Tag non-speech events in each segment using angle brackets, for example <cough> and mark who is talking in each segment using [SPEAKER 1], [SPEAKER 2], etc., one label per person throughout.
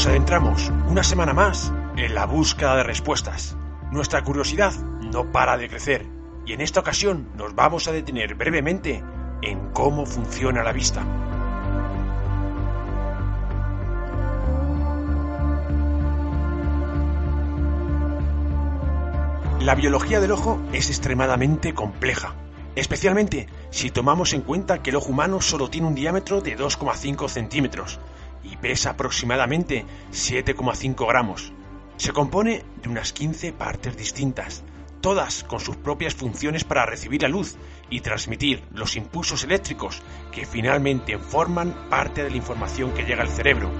[SPEAKER 1] Nos adentramos una semana más en la búsqueda de respuestas. Nuestra curiosidad no para de crecer y en esta ocasión nos vamos a detener brevemente en cómo funciona la vista. La biología del ojo es extremadamente compleja, especialmente si tomamos en cuenta que el ojo humano solo tiene un diámetro de 2,5 centímetros y pesa aproximadamente 7,5 gramos. Se compone de unas 15 partes distintas, todas con sus propias funciones para recibir la luz y transmitir los impulsos eléctricos que finalmente forman parte de la información que llega al cerebro.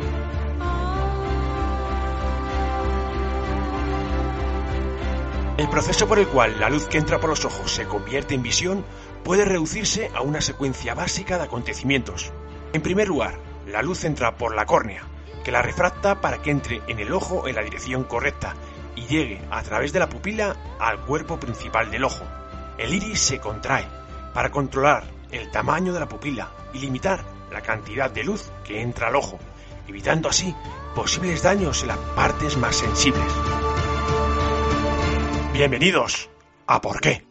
[SPEAKER 1] El proceso por el cual la luz que entra por los ojos se convierte en visión puede reducirse a una secuencia básica de acontecimientos. En primer lugar, la luz entra por la córnea, que la refracta para que entre en el ojo en la dirección correcta y llegue a través de la pupila al cuerpo principal del ojo. El iris se contrae para controlar el tamaño de la pupila y limitar la cantidad de luz que entra al ojo, evitando así posibles daños en las partes más sensibles. Bienvenidos a Por qué.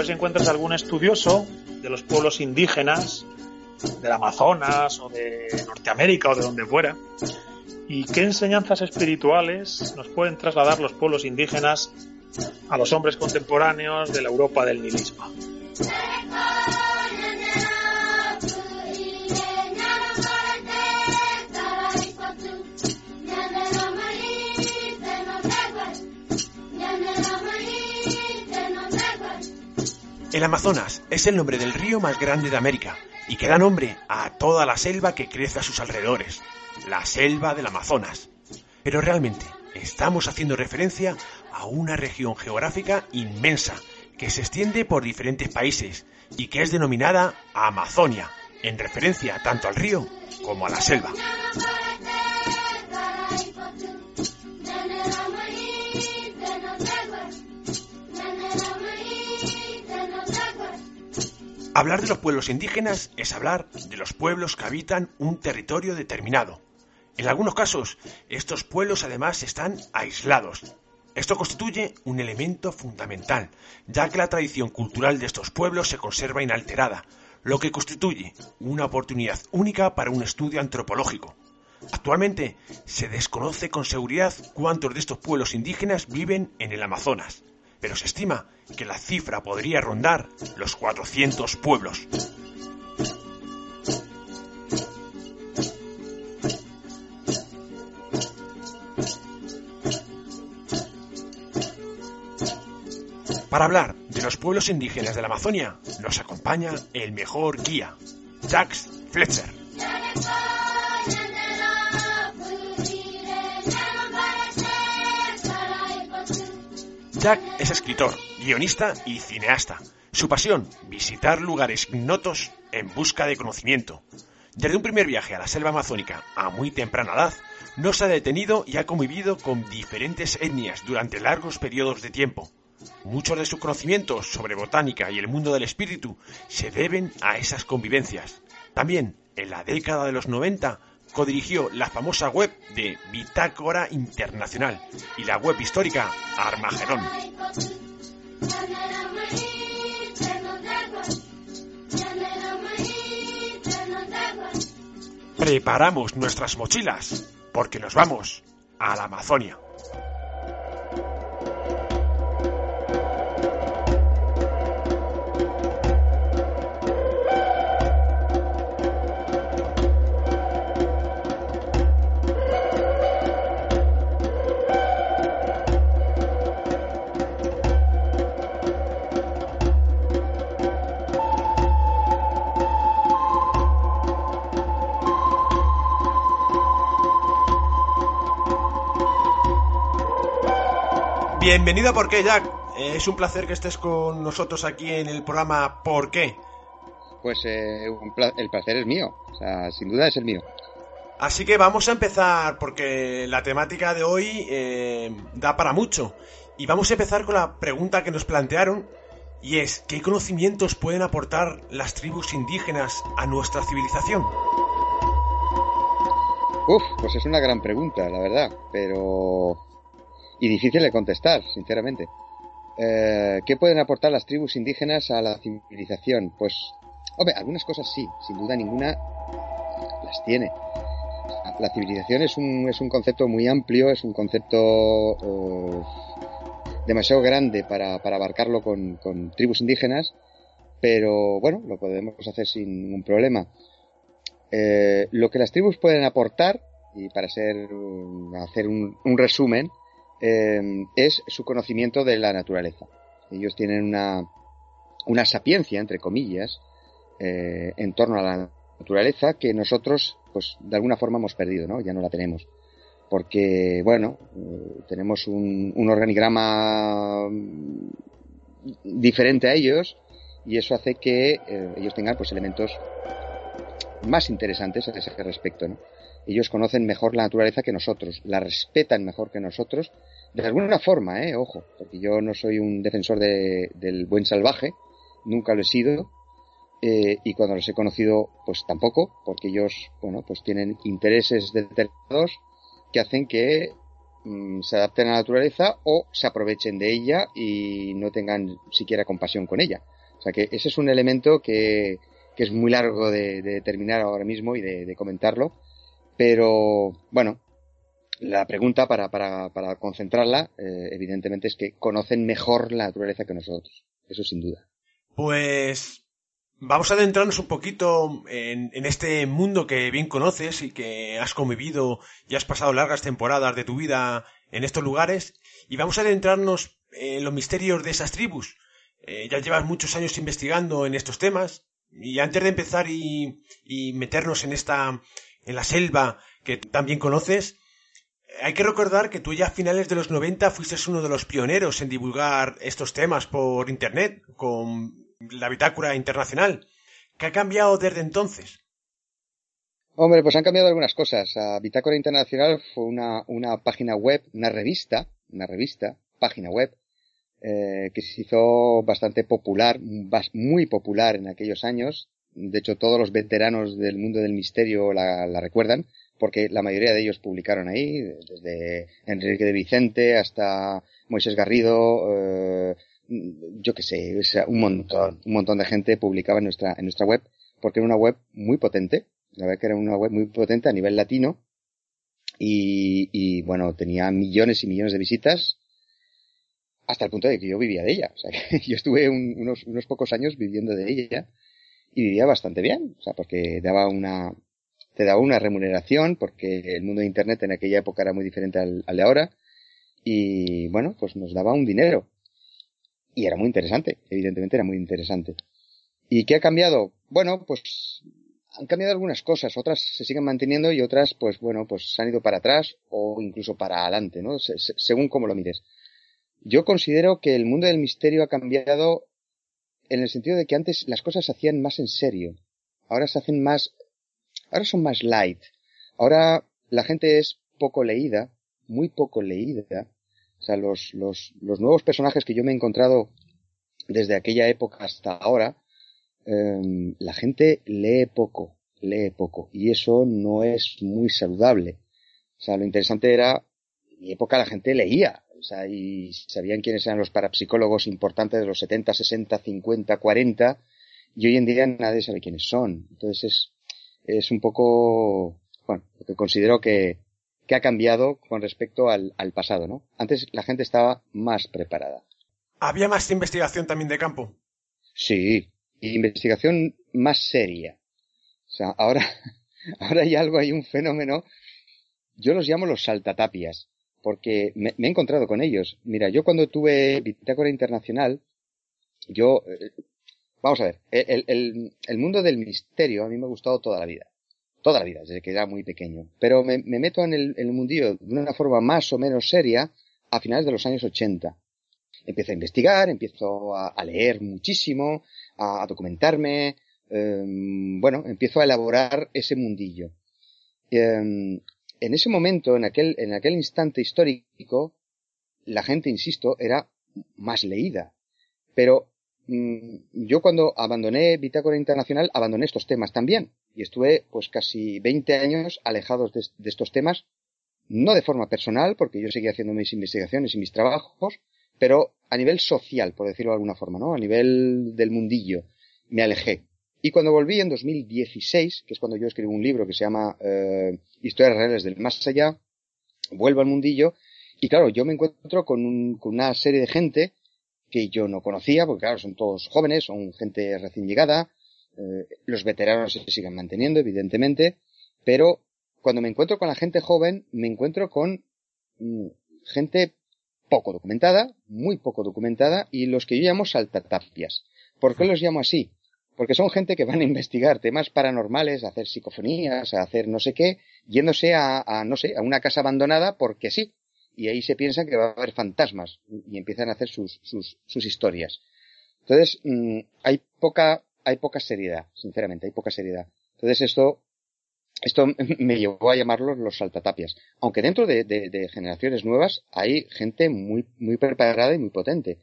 [SPEAKER 2] Ver si encuentras algún estudioso de los pueblos indígenas del Amazonas o de Norteamérica o de donde fuera. ¿Y qué enseñanzas espirituales nos pueden trasladar los pueblos indígenas a los hombres contemporáneos de la Europa del nihilismo?
[SPEAKER 1] El Amazonas es el nombre del río más grande de América y que da nombre a toda la selva que crece a sus alrededores, la selva del Amazonas. Pero realmente estamos haciendo referencia a una región geográfica inmensa que se extiende por diferentes países y que es denominada Amazonia, en referencia tanto al río como a la selva. Hablar de los pueblos indígenas es hablar de los pueblos que habitan un territorio determinado. En algunos casos, estos pueblos además están aislados. Esto constituye un elemento fundamental, ya que la tradición cultural de estos pueblos se conserva inalterada, lo que constituye una oportunidad única para un estudio antropológico. Actualmente se desconoce con seguridad cuántos de estos pueblos indígenas viven en el Amazonas pero se estima que la cifra podría rondar los 400 pueblos. Para hablar de los pueblos indígenas de la Amazonia, nos acompaña el mejor guía, Jacques Fletcher. Jack es escritor, guionista y cineasta. Su pasión, visitar lugares ignotos en busca de conocimiento. Desde un primer viaje a la selva amazónica a muy temprana edad, no se ha detenido y ha convivido con diferentes etnias durante largos periodos de tiempo. Muchos de sus conocimientos sobre botánica y el mundo del espíritu se deben a esas convivencias. También, en la década de los 90, codirigió la famosa web de Bitácora Internacional y la web histórica Armagedón. Preparamos nuestras mochilas porque nos vamos a la Amazonia. Bienvenido a Por qué, Jack. Eh, es un placer que estés con nosotros aquí en el programa ¿Por qué?
[SPEAKER 3] Pues eh, el placer es mío, o sea, sin duda es el mío.
[SPEAKER 1] Así que vamos a empezar porque la temática de hoy eh, da para mucho. Y vamos a empezar con la pregunta que nos plantearon y es, ¿qué conocimientos pueden aportar las tribus indígenas a nuestra civilización?
[SPEAKER 3] Uf, pues es una gran pregunta, la verdad, pero y difícil de contestar, sinceramente. Eh, ¿Qué pueden aportar las tribus indígenas a la civilización? Pues, hombre, algunas cosas sí, sin duda ninguna las tiene. La civilización es un, es un concepto muy amplio, es un concepto eh, demasiado grande para, para abarcarlo con, con, tribus indígenas, pero bueno, lo podemos hacer sin ningún problema. Eh, lo que las tribus pueden aportar, y para ser, hacer un, un resumen, eh, es su conocimiento de la naturaleza. Ellos tienen una, una sapiencia, entre comillas, eh, en torno a la naturaleza que nosotros, pues, de alguna forma hemos perdido, ¿no? Ya no la tenemos. Porque, bueno, eh, tenemos un, un organigrama diferente a ellos y eso hace que ellos tengan, pues, elementos más interesantes a ese respecto, ¿no? Ellos conocen mejor la naturaleza que nosotros, la respetan mejor que nosotros, de alguna forma, eh, ojo, porque yo no soy un defensor de, del buen salvaje, nunca lo he sido, eh, y cuando los he conocido, pues tampoco, porque ellos, bueno, pues tienen intereses determinados que hacen que mm, se adapten a la naturaleza o se aprovechen de ella y no tengan siquiera compasión con ella. O sea que ese es un elemento que, es muy largo de, de determinar ahora mismo y de comentarlo, pero bueno, la pregunta para, para, para concentrarla, eh, evidentemente, es que conocen mejor la naturaleza que nosotros. Eso sin duda.
[SPEAKER 1] Pues vamos a adentrarnos un poquito en, este mundo que bien conoces y que has convivido y has pasado largas temporadas de tu vida en estos lugares. Y vamos a adentrarnos en los misterios de esas tribus. Eh, ya llevas muchos años investigando en estos temas. Y antes de empezar y, y meternos en esta en la selva que también conoces, hay que recordar que tú ya a finales de los 90 fuiste uno de los pioneros en divulgar estos temas por Internet con la Bitácora Internacional. ¿Qué ha cambiado desde entonces?
[SPEAKER 3] Hombre, pues han cambiado algunas cosas. A Bitácora Internacional fue una, una página web, una revista, una revista, página web, eh, que se hizo bastante popular, muy popular en aquellos años, de hecho, todos los veteranos del mundo del misterio la, la recuerdan, porque la mayoría de ellos publicaron ahí, desde Enrique de Vicente hasta Moisés Garrido, eh, yo qué sé, un montón, un montón de gente publicaba en nuestra, en nuestra web, porque era una web muy potente, la verdad que era una web muy potente a nivel latino, y, y bueno, tenía millones y millones de visitas, hasta el punto de que yo vivía de ella, o sea, <laughs> yo estuve un, unos, unos pocos años viviendo de ella, y vivía bastante bien, o sea, porque daba una, te daba una remuneración, porque el mundo de Internet en aquella época era muy diferente al, de ahora, y bueno, pues nos daba un dinero. Y era muy interesante, evidentemente era muy interesante. ¿Y qué ha cambiado? Bueno, pues han cambiado algunas cosas, otras se siguen manteniendo y otras, pues bueno, pues se han ido para atrás o incluso para adelante, ¿no? Se, se, según como lo mires. Yo considero que el mundo del misterio ha cambiado en el sentido de que antes las cosas se hacían más en serio. Ahora se hacen más, ahora son más light. Ahora la gente es poco leída, muy poco leída. O sea, los, los, los nuevos personajes que yo me he encontrado desde aquella época hasta ahora, eh, la gente lee poco, lee poco. Y eso no es muy saludable. O sea, lo interesante era, en mi época la gente leía, o sea, y sabían quiénes eran los parapsicólogos importantes de los 70, 60, 50, 40, y hoy en día nadie sabe quiénes son. Entonces es, es un poco, bueno, lo que considero que, que ha cambiado con respecto al, al pasado, ¿no? Antes la gente estaba más preparada.
[SPEAKER 1] ¿Había más investigación también de campo?
[SPEAKER 3] Sí, investigación más seria. O sea, ahora, <laughs> ahora hay algo, hay un fenómeno, yo los llamo los saltatapias porque me, he encontrado con ellos. Mira, yo cuando tuve Bitácora Internacional, yo, eh, vamos a ver, el, mundo del misterio a mí me ha gustado toda la vida. Toda la vida, desde que era muy pequeño. Pero me, me meto en el, en el mundillo de una forma más o menos seria a finales de los años 80. Empiezo a investigar, empiezo a, leer muchísimo, a, documentarme, em, bueno, empiezo a elaborar ese mundillo. Em, en ese momento, en aquel, en aquel instante histórico, la gente, insisto, era más leída. Pero mm, yo cuando abandoné Bitácora Internacional, abandoné estos temas también. Y estuve pues casi 20 años alejados de, estos temas, no de forma personal, porque yo seguía haciendo mis investigaciones y mis trabajos, pero a nivel social, por decirlo de alguna forma, ¿no? A nivel del mundillo, me alejé. Y cuando volví en 2016, que es cuando yo escribí un libro que se llama eh, Historias Reales del Más Allá, vuelvo al mundillo y claro, yo me encuentro con, con una serie de gente que yo no conocía, porque claro, son todos jóvenes, son gente recién llegada, eh, los veteranos se siguen manteniendo, evidentemente, pero cuando me encuentro con la gente joven, me encuentro con mm, gente poco documentada, muy poco documentada, y los que yo llamo saltatapias. ¿Por qué los llamo así? Porque son gente que van a investigar temas paranormales, a hacer psicofonías, a hacer no sé qué, yéndose a, a no sé, a una casa abandonada porque sí, y ahí se piensan que va a haber fantasmas y empiezan a hacer sus, sus, sus historias. Entonces, mm, hay poca, hay poca seriedad, sinceramente, hay poca seriedad. Entonces esto, esto <laughs> me llevó a llamarlos los saltatapias. Aunque dentro de, de, generaciones nuevas hay gente muy, muy preparada y muy potente.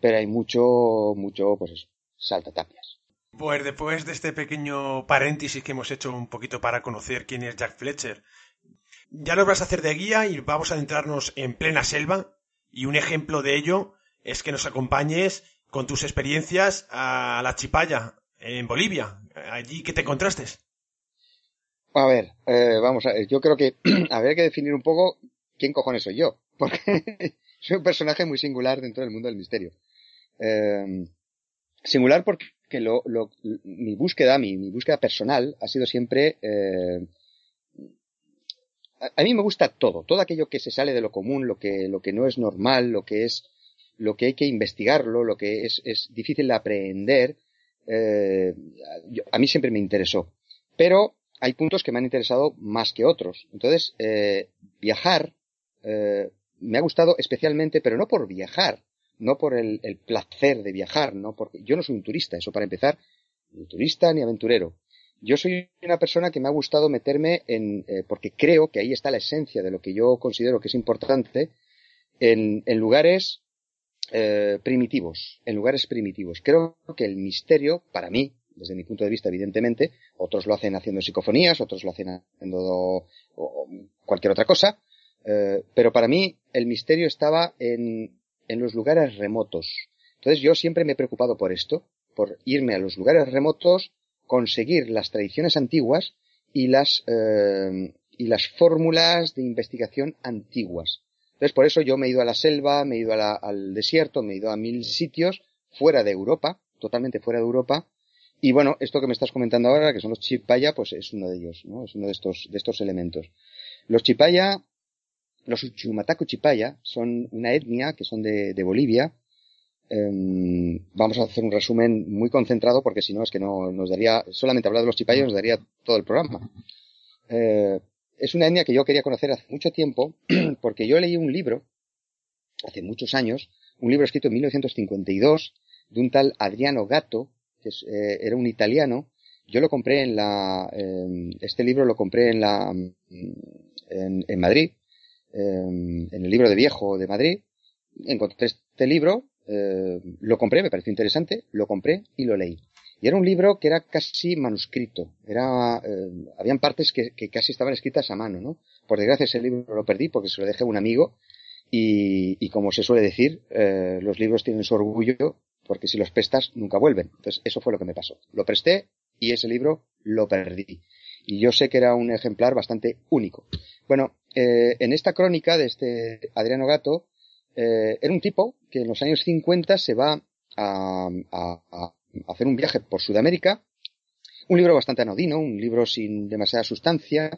[SPEAKER 3] Pero hay mucho, mucho, pues eso, saltatapias.
[SPEAKER 1] Pues después de este pequeño paréntesis que hemos hecho un poquito para conocer quién es Jack Fletcher, ya lo vas a hacer de guía y vamos a adentrarnos en plena selva y un ejemplo de ello es que nos acompañes con tus experiencias a la Chipaya en Bolivia, allí que te encontraste.
[SPEAKER 3] A ver, eh, vamos a ver, yo creo que <clears throat> habría que definir un poco quién cojones soy yo, <laughs> porque soy un personaje muy singular dentro del mundo del misterio. Eh, singular porque lo, lo, mi búsqueda, mi, búsqueda personal ha sido siempre eh, a, mí me gusta todo, todo aquello que se sale de lo común, lo que, lo que no es normal, lo que es, lo que hay que investigarlo, lo que es, es difícil de aprender, eh, a mí siempre me interesó. Pero hay puntos que me han interesado más que otros. Entonces, eh, viajar eh, me ha gustado especialmente, pero no por viajar, no por el, el, placer de viajar, no porque yo no soy un turista, eso para empezar, ni turista ni aventurero. Yo soy una persona que me ha gustado meterme en, eh, porque creo que ahí está la esencia de lo que yo considero que es importante, en, en lugares eh, primitivos, en lugares primitivos. Creo que el misterio, para mí, desde mi punto de vista, evidentemente, otros lo hacen haciendo psicofonías, otros lo hacen haciendo cualquier otra cosa, eh, pero para mí el misterio estaba en, en los lugares remotos. Entonces yo siempre me he preocupado por esto, por irme a los lugares remotos, conseguir las tradiciones antiguas y las, eh, y las fórmulas de investigación antiguas. Entonces, por eso yo me he ido a la selva, me he ido al desierto, me he ido a mil sitios fuera de Europa, totalmente fuera de Europa. Y bueno, esto que me estás comentando ahora, que son los chipaya, pues es uno de ellos, ¿no? Es uno de estos, de estos elementos. Los chipaya, los Uchumataco chipaya, son una etnia que son de, Bolivia, Em, vamos a hacer un resumen muy concentrado porque si no es que no nos daría, solamente hablar de los chipayos nos daría todo el programa. Eh, es una etnia que yo quería conocer hace mucho tiempo <clears throat> porque yo leí un libro, hace muchos años, un libro escrito en 1952 de un tal Adriano Gatto, que eh, era un italiano. Yo lo compré en la, este libro lo compré en la, en, en Madrid, em, en el libro de viejo de Madrid. Encontré este libro, eh, lo compré, me pareció interesante, lo compré y lo leí. Y era un libro que era casi manuscrito. Era, eh, habían partes que, casi estaban escritas a mano, ¿no? Por desgracia ese libro lo perdí porque se lo dejé a un amigo y, y como se suele decir, eh, los libros tienen su orgullo porque si los prestas nunca vuelven. Entonces eso fue lo que me pasó. Lo presté y ese libro lo perdí. Y yo sé que era un ejemplar bastante único. Bueno, en esta crónica de este Adriano Gato, eh, era un tipo que en los años 50 se va a, hacer un viaje por Sudamérica, un libro bastante anodino, un libro sin demasiada sustancia,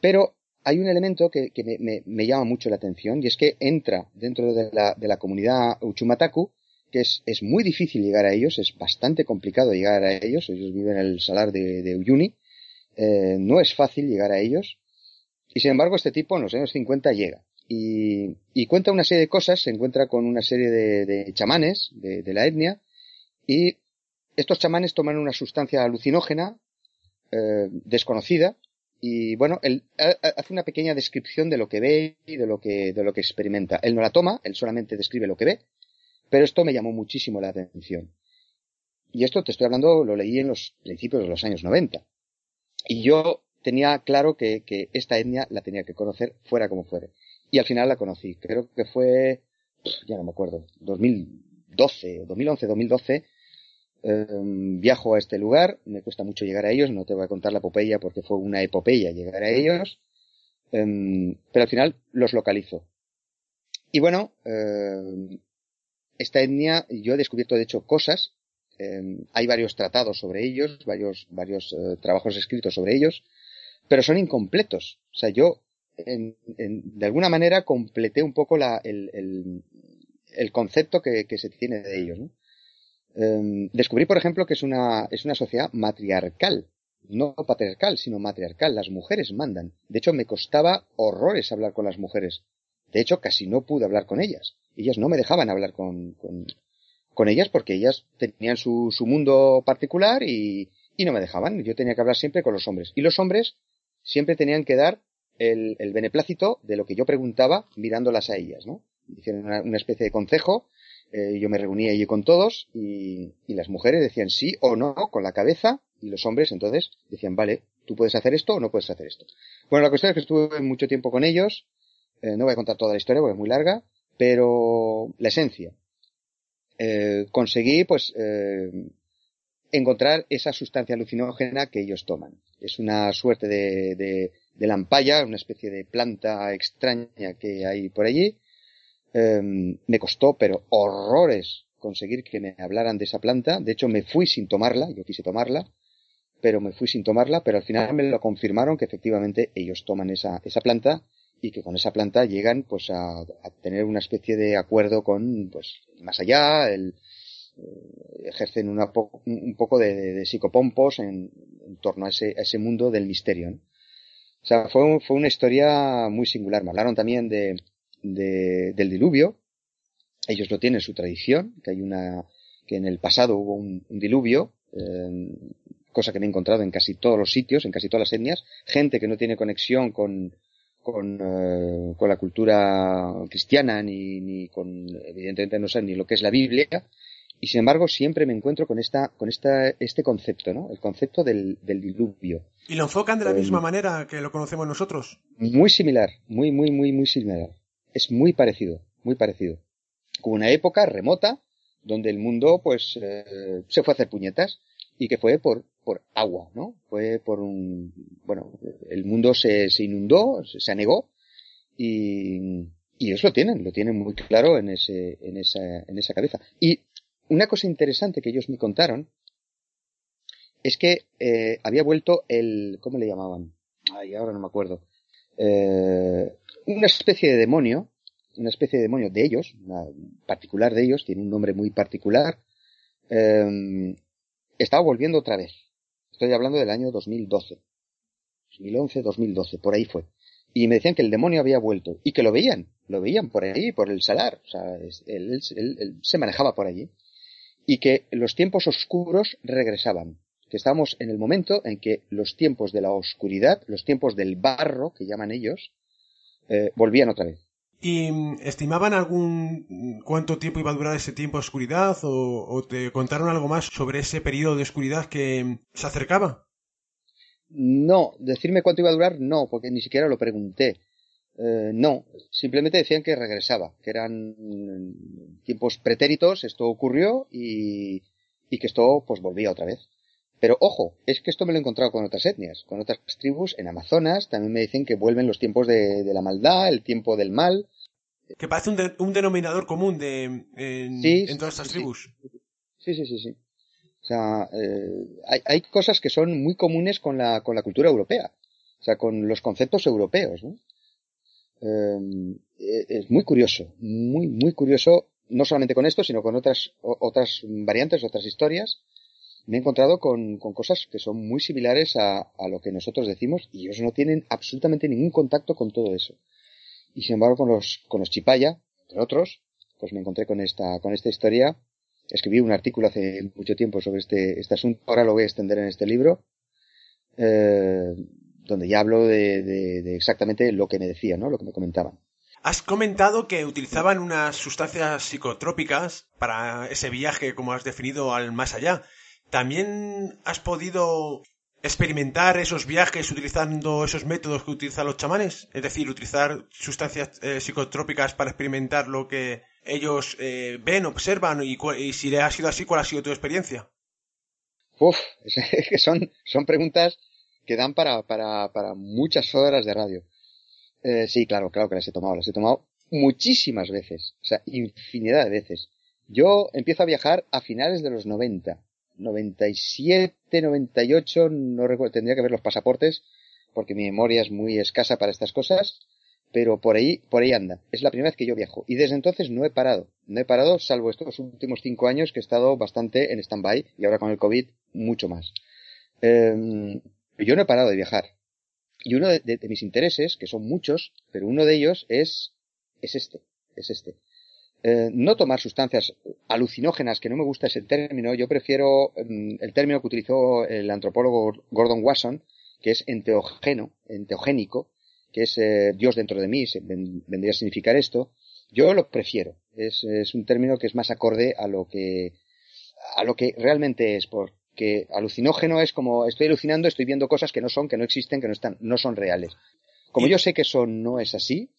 [SPEAKER 3] pero hay un elemento que, me, llama mucho la atención y es que entra dentro de la, comunidad Uchumataku, que es, muy difícil llegar a ellos, es bastante complicado llegar a ellos, ellos viven en el salar de, Uyuni, eh, no es fácil llegar a ellos, y sin embargo este tipo en los años 50 llega y, cuenta una serie de cosas, se encuentra con una serie de, chamanes de, la etnia y estos chamanes toman una sustancia alucinógena eh, desconocida y bueno, él hace una pequeña descripción de lo que ve y de lo que, de lo que experimenta. Él no la toma, él solamente describe lo que ve, pero esto me llamó muchísimo la atención. Y esto te estoy hablando, lo leí en los principios de los años 90. Y yo tenía claro que, que esta etnia la tenía que conocer fuera como fuere. Y al final la conocí. Creo que fue, ya no me acuerdo, 2012, 2011, 2012. viajo a este lugar, me cuesta mucho llegar a ellos, no te voy a contar la epopeya porque fue una epopeya llegar a ellos, em, pero al final los localizo. Y bueno, em, esta etnia, yo he descubierto de hecho cosas, em, hay varios tratados sobre ellos, varios, varios eh, trabajos escritos sobre ellos, pero son incompletos. O sea, yo en, de alguna manera completé un poco la, el, el, el, concepto que, se tiene de ellos. ¿no? Eh, descubrí, por ejemplo, que es una, es una sociedad matriarcal, no patriarcal, sino matriarcal. Las mujeres mandan. De hecho, me costaba horrores hablar con las mujeres. De hecho, casi no pude hablar con ellas. Ellas no me dejaban hablar con, con ellas porque ellas tenían su, su mundo particular y, y no me dejaban. Yo tenía que hablar siempre con los hombres. Y los hombres siempre tenían que dar el, el, beneplácito de lo que yo preguntaba mirándolas a ellas, ¿no? Hicieron una, especie de consejo, eh, yo me reunía allí con todos y, y, las mujeres decían sí o no con la cabeza y los hombres entonces decían vale, tú puedes hacer esto o no puedes hacer esto. Bueno, la cuestión es que estuve mucho tiempo con ellos, eh, no voy a contar toda la historia porque es muy larga, pero la esencia. Eh, conseguí pues eh, encontrar esa sustancia alucinógena que ellos toman. Es una suerte de, de de lampaya, una especie de planta extraña que hay por allí. Em, me costó, pero horrores conseguir que me hablaran de esa planta. De hecho, me fui sin tomarla, yo quise tomarla, pero me fui sin tomarla, pero al final me lo confirmaron que efectivamente ellos toman esa, esa planta y que con esa planta llegan pues a, tener una especie de acuerdo con pues más allá, el, eh, ejercen una un poco de, psicopompos en, en, torno a ese, a ese mundo del misterio. ¿no? O sea, fue, fue una historia muy singular. Me hablaron también de, de, del diluvio. Ellos lo tienen su tradición, que hay una, que en el pasado hubo un, un diluvio, eh, cosa que me he encontrado en casi todos los sitios, en casi todas las etnias. Gente que no tiene conexión con, con, eh, con la cultura cristiana ni, ni con, evidentemente no saben ni lo que es la Biblia, y sin embargo siempre me encuentro con esta, con esta, este concepto, ¿no? El concepto del, del diluvio.
[SPEAKER 1] ¿Y lo enfocan de la misma eh, manera que lo conocemos nosotros?
[SPEAKER 3] Muy similar, muy, muy, muy, muy similar. Es muy parecido, muy parecido. Con una época remota donde el mundo, pues, eh, se fue a hacer puñetas y que fue por, por agua, ¿no? Fue por un, bueno, el mundo se, se inundó, se, anegó y, y ellos lo tienen, lo tienen muy claro en ese, en esa, en esa cabeza. Y una cosa interesante que ellos me contaron es que eh, había vuelto el, ¿cómo le llamaban? Ay, ahora no me acuerdo. Eh, una especie de demonio, una especie de demonio de ellos, una particular de ellos, tiene un nombre muy particular, eh, estaba volviendo otra vez. Estoy hablando del año 2012. 2011, 2012, por ahí fue. Y me decían que el demonio había vuelto y que lo veían, lo veían por ahí, por el salar. O sea, él, se manejaba por allí y que los tiempos oscuros regresaban, que estamos en el momento en que los tiempos de la oscuridad, los tiempos del barro, que llaman ellos, eh, volvían otra vez.
[SPEAKER 1] ¿Y mm, estimaban algún cuánto tiempo iba a durar ese tiempo de oscuridad o, te contaron algo más sobre ese periodo de oscuridad que mm, se acercaba?
[SPEAKER 3] No, decirme cuánto iba a durar, no, porque ni siquiera lo pregunté. Eh, no, simplemente decían que regresaba, que eran tiempos pretéritos, esto ocurrió y, y que esto pues volvía otra vez. Pero ojo, es que esto me lo he encontrado con otras etnias, con otras tribus en Amazonas, también me dicen que vuelven los tiempos de, de la maldad, el tiempo del mal.
[SPEAKER 1] Que parece un, de, un denominador común de, en, sí, en todas estas
[SPEAKER 3] sí,
[SPEAKER 1] tribus.
[SPEAKER 3] Sí, sí, sí, sí. O sea, eh, hay, hay cosas que son muy comunes con la, con la cultura europea. O sea, con los conceptos europeos, ¿no? Em, eh, es muy curioso, muy, muy curioso, no solamente con esto, sino con otras, otras variantes, otras historias. Me he encontrado con, con cosas que son muy similares a, a, lo que nosotros decimos y ellos no tienen absolutamente ningún contacto con todo eso. Y sin embargo, con los, con los chipaya, entre otros, pues me encontré con esta, con esta historia. Escribí un artículo hace mucho tiempo sobre este, este asunto. Ahora lo voy a extender en este libro. Eh, donde ya hablo de, de, de, exactamente lo que me decían, ¿no? Lo que me comentaban.
[SPEAKER 1] Has comentado que utilizaban unas sustancias psicotrópicas para ese viaje, como has definido, al más allá. ¿También has podido experimentar esos viajes utilizando esos métodos que utilizan los chamanes? Es decir, utilizar sustancias eh, psicotrópicas para experimentar lo que ellos eh, ven, observan y, y, si ha sido así, ¿cuál ha sido tu experiencia?
[SPEAKER 3] Uf, es <laughs> que son, son preguntas que dan para, para, para muchas horas de radio. Eh, sí, claro, claro que las he tomado, las he tomado muchísimas veces, o sea, infinidad de veces. Yo empiezo a viajar a finales de los 90, 97, 98, no recuerdo, tendría que ver los pasaportes, porque mi memoria es muy escasa para estas cosas, pero por ahí, por ahí anda. Es la primera vez que yo viajo. Y desde entonces no he parado. No he parado, salvo estos últimos cinco años que he estado bastante en stand-by, y ahora con el COVID, mucho más. Eh, yo no he parado de viajar. Y uno de, de, mis intereses, que son muchos, pero uno de ellos es, es este, es este. Eh, no tomar sustancias alucinógenas, que no me gusta ese término, yo prefiero eh, el término que utilizó el antropólogo Gordon Wasson, que es enteogeno, enteogénico, que es eh, Dios dentro de mí, vendría a significar esto. Yo lo prefiero. Es, es, un término que es más acorde a lo que, a lo que realmente es, por, que alucinógeno es como estoy alucinando, estoy viendo cosas que no son, que no existen, que no están, no son reales. Como yo sé que eso no es así.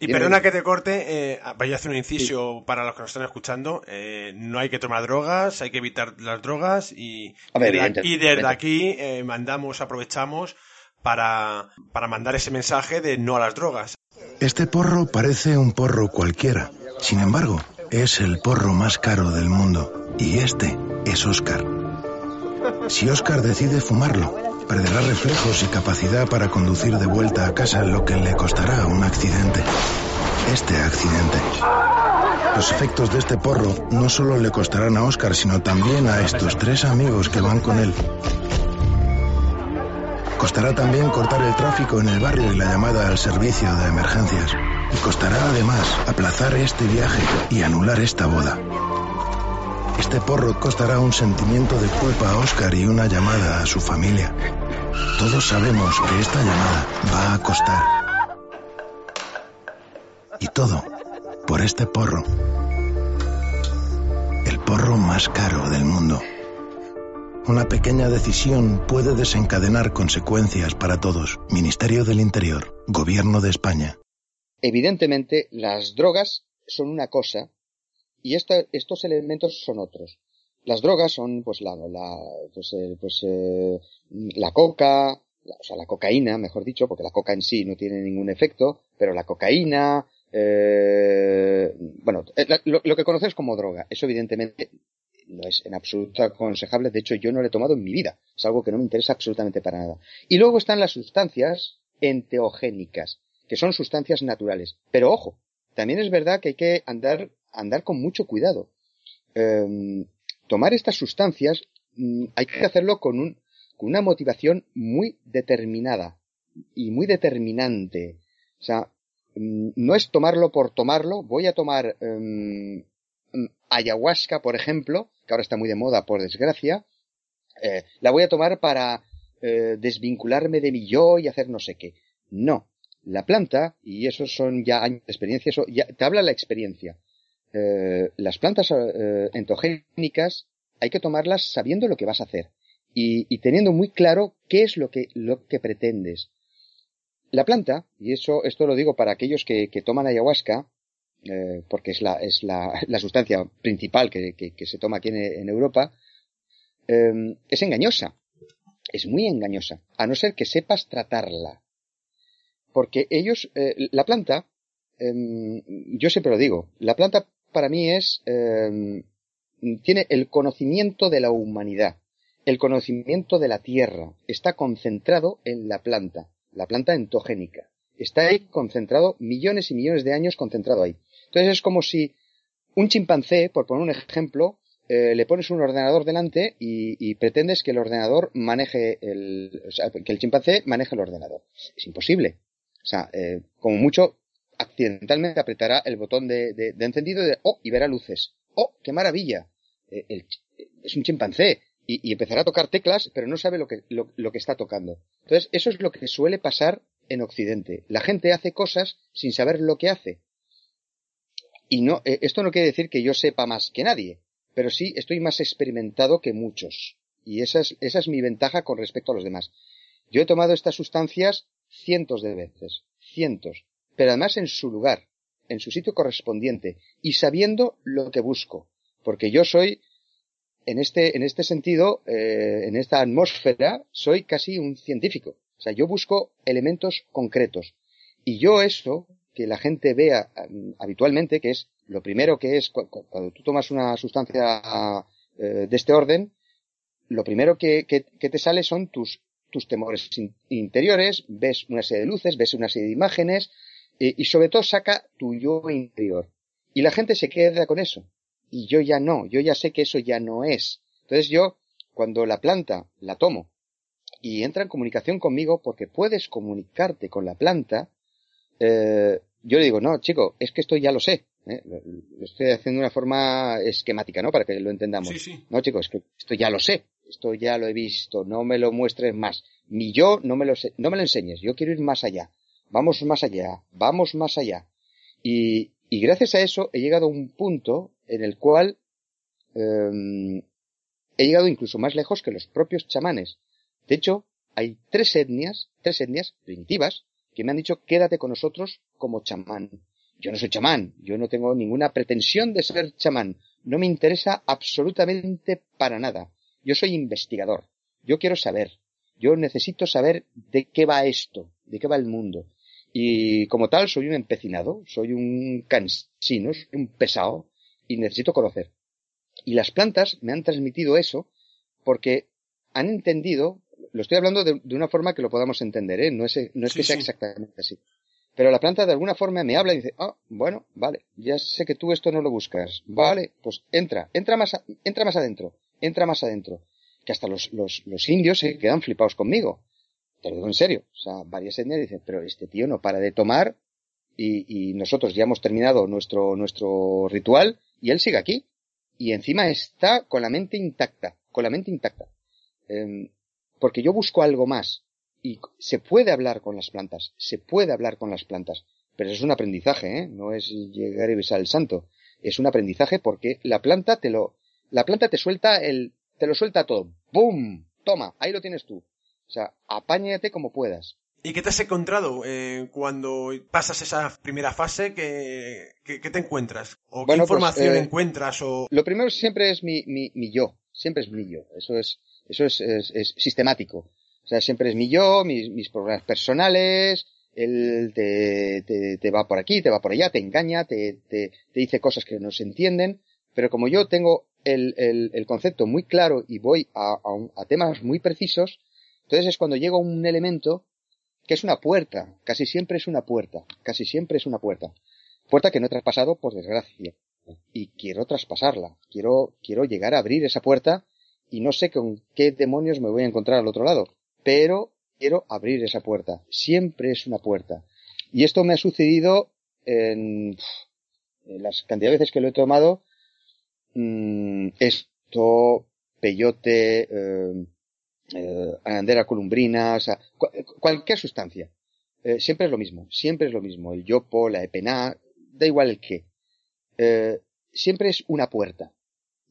[SPEAKER 1] Y perdona que te corte, eh, vaya a hacer un inciso sí. para los que nos están escuchando. Eh, no hay que tomar drogas, hay que evitar las drogas y,
[SPEAKER 3] ver,
[SPEAKER 1] y, de, y desde aquí eh, mandamos, aprovechamos para, para mandar ese mensaje de no a las drogas.
[SPEAKER 4] Este porro parece un porro cualquiera. Sin embargo, es el porro más caro del mundo. Y este es Oscar. Si Oscar decide fumarlo, perderá reflejos y capacidad para conducir de vuelta a casa, lo que le costará un accidente. Este accidente. Los efectos de este porro no solo le costarán a Oscar, sino también a estos tres amigos que van con él. Costará también cortar el tráfico en el barrio y la llamada al servicio de emergencias. Y costará además aplazar este viaje y anular esta boda. Este porro costará un sentimiento de culpa a Oscar y una llamada a su familia. Todos sabemos que esta llamada va a costar. Y todo por este porro. El porro más caro del mundo. Una pequeña decisión puede desencadenar consecuencias para todos. Ministerio del Interior, Gobierno de España.
[SPEAKER 3] Evidentemente, las drogas son una cosa y esta, estos elementos son otros. Las drogas son, pues, la, la pues, eh, pues eh, la coca, o sea, la cocaína, mejor dicho, porque la coca en sí no tiene ningún efecto, pero la cocaína, eh, bueno, eh, lo, lo, que conoces como droga, eso evidentemente no es en absoluto aconsejable, de hecho yo no lo he tomado en mi vida, es algo que no me interesa absolutamente para nada. Y luego están las sustancias enteogénicas, que son sustancias naturales. Pero ojo, también es verdad que hay que andar andar con mucho cuidado. Eh, tomar estas sustancias mm, hay que hacerlo con, un, con una motivación muy determinada y muy determinante. O sea, mm, no es tomarlo por tomarlo. Voy a tomar eh, ayahuasca, por ejemplo, que ahora está muy de moda, por desgracia. Eh, la voy a tomar para eh, desvincularme de mi yo y hacer no sé qué. No. La planta, y eso son ya años de experiencia, eso ya te habla la experiencia eh, las plantas eh, entogénicas hay que tomarlas sabiendo lo que vas a hacer y, y, teniendo muy claro qué es lo que, lo que pretendes. La planta, y eso, esto lo digo para aquellos que, que toman ayahuasca, eh, porque es la, es la, <laughs> la sustancia principal que, que, que, se toma aquí en, Europa, eh, es engañosa. Es muy engañosa, a no ser que sepas tratarla. Porque ellos, eh, la planta, em, yo siempre lo digo, la planta para mí es, eh, tiene el conocimiento de la humanidad, el conocimiento de la tierra, está concentrado en la planta, la planta entogénica. Está ahí concentrado, millones y millones de años concentrado ahí. Entonces es como si un chimpancé, por poner un ejemplo, eh, le pones un ordenador delante y, y, pretendes que el ordenador maneje el, o sea, que el chimpancé maneje el ordenador. Es imposible. O sea, eh, como mucho accidentalmente apretará el botón de, de, encendido de, oh, y verá luces. Oh, qué maravilla. Eh, el, es un chimpancé. Y, y, empezará a tocar teclas, pero no sabe lo que, lo, lo que está tocando. Entonces, eso es lo que suele pasar en Occidente. La gente hace cosas sin saber lo que hace. Y no, eh, esto no quiere decir que yo sepa más que nadie, pero sí estoy más experimentado que muchos. Y esa es, esa es mi ventaja con respecto a los demás. Yo he tomado estas sustancias cientos de veces, cientos, pero además en su lugar, en su sitio correspondiente, y sabiendo lo que busco. Porque yo soy, en este, en este sentido, eh, en esta atmósfera, soy casi un científico. O sea, yo busco elementos concretos. Y yo eso, que la gente vea um, habitualmente, que es lo primero que es cuando tú tomas una sustancia uh, de este orden, lo primero que, que, que te sale son tus, tus temores in interiores, ves una serie de luces, ves una serie de imágenes, eh, y sobre todo saca tu yo interior. Y la gente se queda con eso. Y yo ya no, yo ya sé que eso ya no es. Entonces yo, cuando la planta la tomo y entra en comunicación conmigo porque puedes comunicarte con la planta, eh, yo le digo, no, chico, es que esto ya lo sé. ¿eh? Lo, estoy haciendo de una forma esquemática, ¿no? Para que lo entendamos.
[SPEAKER 1] Sí, sí.
[SPEAKER 3] No, chicos, es que esto ya lo sé. Esto ya lo he visto. No me lo muestres más. Ni yo no me lo, no me lo enseñes. Yo quiero ir más allá. Vamos más allá. Vamos más allá. Y, y gracias a eso he llegado a un punto en el cual eh, he llegado incluso más lejos que los propios chamanes. De hecho, hay tres etnias, tres etnias primitivas, que me han dicho quédate con nosotros como chamán. Yo no soy chamán, yo no tengo ninguna pretensión de ser chamán, no me interesa absolutamente para nada. Yo soy investigador, yo quiero saber, yo necesito saber de qué va esto, de qué va el mundo. Y como tal soy un empecinado, soy un cansino, soy un pesado y necesito conocer. Y las plantas me han transmitido eso porque han entendido lo estoy hablando de, de, una forma que lo podamos entender, ¿eh? No es, no es sí, que sea sí. exactamente así. Pero la planta de alguna forma me habla y dice, ah, bueno, vale, ya sé que tú esto no lo buscas. Vale, pues entra, entra más, a, entra más adentro, entra más adentro. Que hasta los, los, los indios se quedan flipados conmigo. Te lo digo en serio. O sea, varias etnias dicen, pero este tío no para de tomar y, y nosotros ya hemos terminado nuestro, nuestro ritual y él sigue aquí. Y encima está con la mente intacta, con la mente intacta. Eh, porque yo busco algo más. Y se puede hablar con las plantas, se puede hablar con las plantas, pero es un aprendizaje, ¿eh? No es llegar y besar el santo. Es un aprendizaje porque la planta te lo, la planta te suelta el, te lo suelta todo. ¡Bum! Toma, ahí lo tienes tú. O sea, apáñate como puedas.
[SPEAKER 1] ¿Y qué te has encontrado eh, cuando pasas esa primera fase? ¿Qué, qué, qué te encuentras? ¿O bueno, qué información pues, eh, encuentras? O...
[SPEAKER 3] Lo primero siempre es mi, mi, mi yo. Siempre es mi yo. Eso es, eso es, es, es, sistemático. O sea, siempre es mi yo, mis, mis problemas personales, él te, te, te, va por aquí, te va por allá, te engaña, te, te, te dice cosas que no se entienden, pero como yo tengo el, el, el concepto muy claro y voy a, a, un, a, temas muy precisos, entonces es cuando llego a un elemento que es una puerta, casi siempre es una puerta, casi siempre es una puerta. Puerta que no he traspasado por desgracia. Y quiero traspasarla, quiero, quiero llegar a abrir esa puerta y no sé con qué demonios me voy a encontrar al otro lado, pero quiero abrir esa puerta. Siempre es una puerta. Y esto me ha sucedido en, en las cantidad de veces que lo he tomado. Mmm, esto, peyote, eh, eh, anandera columbrina, o sea, cu cualquier sustancia. Eh, siempre es lo mismo, siempre es lo mismo. El yopo, la epená, da igual el qué. Eh, siempre es una puerta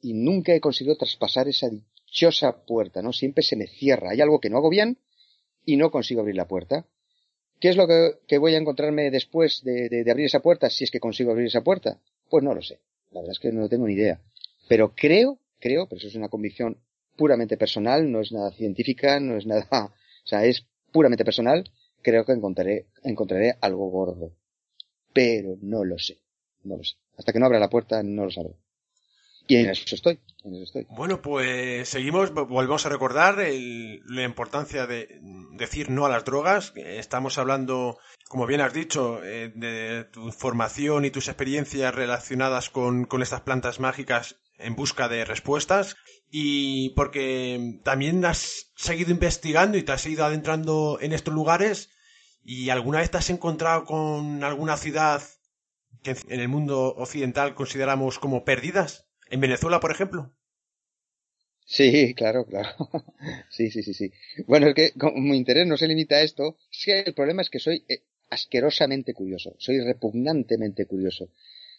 [SPEAKER 3] y nunca he conseguido traspasar esa dichosa puerta, ¿no? Siempre se me cierra. Hay algo que no hago bien y no consigo abrir la puerta. ¿Qué es lo que, que voy a encontrarme después de, de, de, abrir esa puerta, si es que consigo abrir esa puerta? Pues no lo sé. La verdad es que no tengo ni idea. Pero creo, creo, pero eso es una convicción puramente personal, no es nada científica, no es nada, o sea, es puramente personal, creo que encontraré, encontraré algo gordo. Pero no lo sé, no lo sé. Hasta que no abra la puerta no lo sabré. Y en eso estoy, en eso estoy.
[SPEAKER 1] Bueno, pues seguimos, volvemos a recordar el, la importancia de decir no a las drogas. Estamos hablando, como bien has dicho, eh, de tu formación y tus experiencias relacionadas con, con estas plantas mágicas en busca de respuestas y porque también has seguido investigando y te has ido adentrando en estos lugares ¿Y alguna vez te has encontrado con alguna ciudad que en el mundo occidental consideramos como perdidas? ¿En Venezuela, por ejemplo?
[SPEAKER 3] Sí, claro, claro. <laughs> sí, sí, sí, sí. Bueno, es que como mi interés no se limita a esto, sí, el problema es que soy eh, asquerosamente curioso, soy repugnantemente curioso.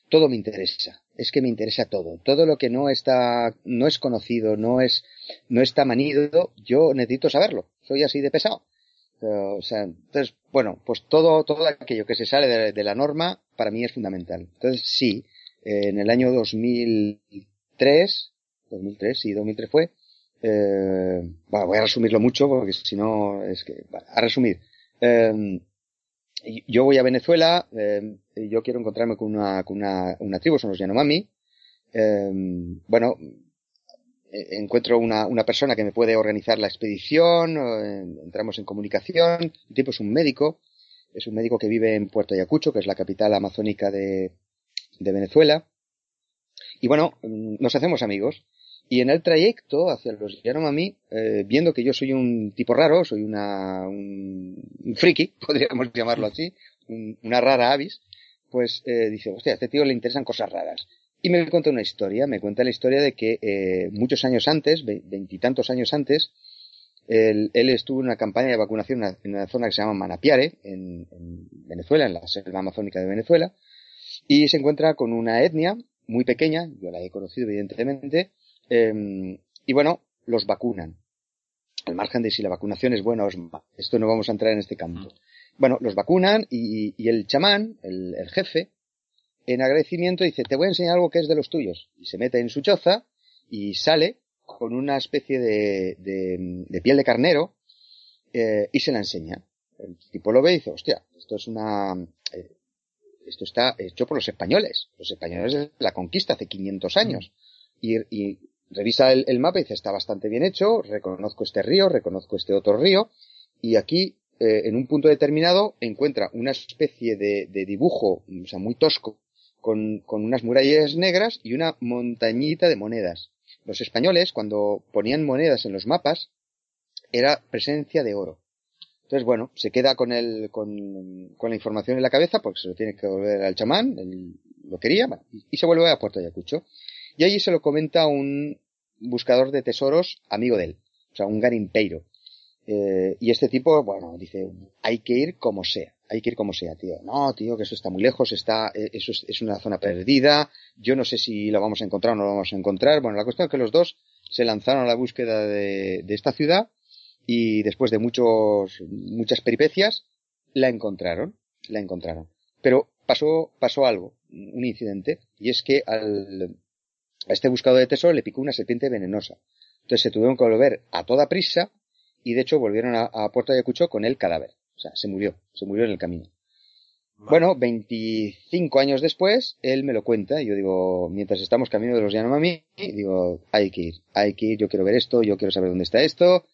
[SPEAKER 3] Todo me interesa, es que me interesa todo. Todo lo que no está, no es conocido, no es, no está manido, yo necesito saberlo. Soy así de pesado. o sea, entonces, bueno, pues todo, todo aquello que se sale de, la norma para mí es fundamental. Entonces, sí, en el año 2003, 2003, sí, 2003 fue, eh, bueno, voy a resumirlo mucho porque si no, es que, a resumir, eh, yo voy a Venezuela, eh, yo quiero encontrarme con una, con una, tribu, son los Yanomami. Eh, bueno, eh, encuentro una, persona que me puede organizar la expedición, entramos en comunicación, el tipo es un médico, es un médico que vive en Puerto Ayacucho, que es la capital amazónica de, de Venezuela. Y bueno, nos hacemos amigos. Y en el trayecto hacia los Yanomami, eh, viendo que yo soy un tipo raro, soy una, un, friki, <laughs> podríamos llamarlo así, una rara avis, pues eh, dice, hostia, a este tío le interesan cosas raras. Y me cuenta una historia, me cuenta la historia de que eh, muchos años antes, veintitantos años antes, él, él, estuvo en una campaña de vacunación en una, zona que se llama Manapiare, en, Venezuela, en la selva amazónica de Venezuela, y se encuentra con una etnia muy pequeña, yo la he conocido evidentemente, Em, y bueno, los vacunan. Al margen de si la vacunación es buena o es mala. Esto no vamos a entrar en este campo. Bueno, los vacunan y, y el chamán, el, el, jefe, en agradecimiento dice, te voy a enseñar algo que es de los tuyos. Y se mete en su choza y sale con una especie de, de, de piel de carnero eh, y se la enseña. El tipo lo ve y dice, hostia, esto es una... Eh, esto está hecho por los españoles. Los españoles la conquista hace 500 años. Y, y revisa el, mapa y dice, está bastante bien hecho, reconozco este río, reconozco este otro río, y aquí, eh, en un punto determinado, encuentra una especie de, dibujo, o sea, muy tosco, con, con unas murallas negras y una montañita de monedas. Los españoles, cuando ponían monedas en los mapas, era presencia de oro. Entonces, bueno, se queda con el, con, la información en la cabeza porque se lo tiene que volver al chamán, él lo quería, y se vuelve a Puerto Ayacucho. Y allí se lo comenta un buscador de tesoros amigo de él, o sea, un garimpeiro. Eh, y este tipo, bueno, dice, hay que ir como sea, hay que ir como sea, tío. No, tío, que eso está muy lejos, está, eh, eso es, una zona perdida, yo no sé si lo vamos a encontrar o no lo vamos a encontrar. Bueno, la cuestión es que los dos se lanzaron a la búsqueda de, de esta ciudad y después de muchos, muchas peripecias, la encontraron, la encontraron. Pero pasó, pasó algo, un incidente, y es que al, a este buscador de tesoro le picó una serpiente venenosa. Entonces se tuvieron que volver a toda prisa y de hecho volvieron a, Puerto Ayacucho con el cadáver. O sea, se murió, se murió en el camino. Bueno, 25 años después, él me lo cuenta y yo digo, mientras estamos camino de los Yanomami, digo, hay que ir, hay que ir, yo quiero ver esto, yo quiero saber dónde está esto.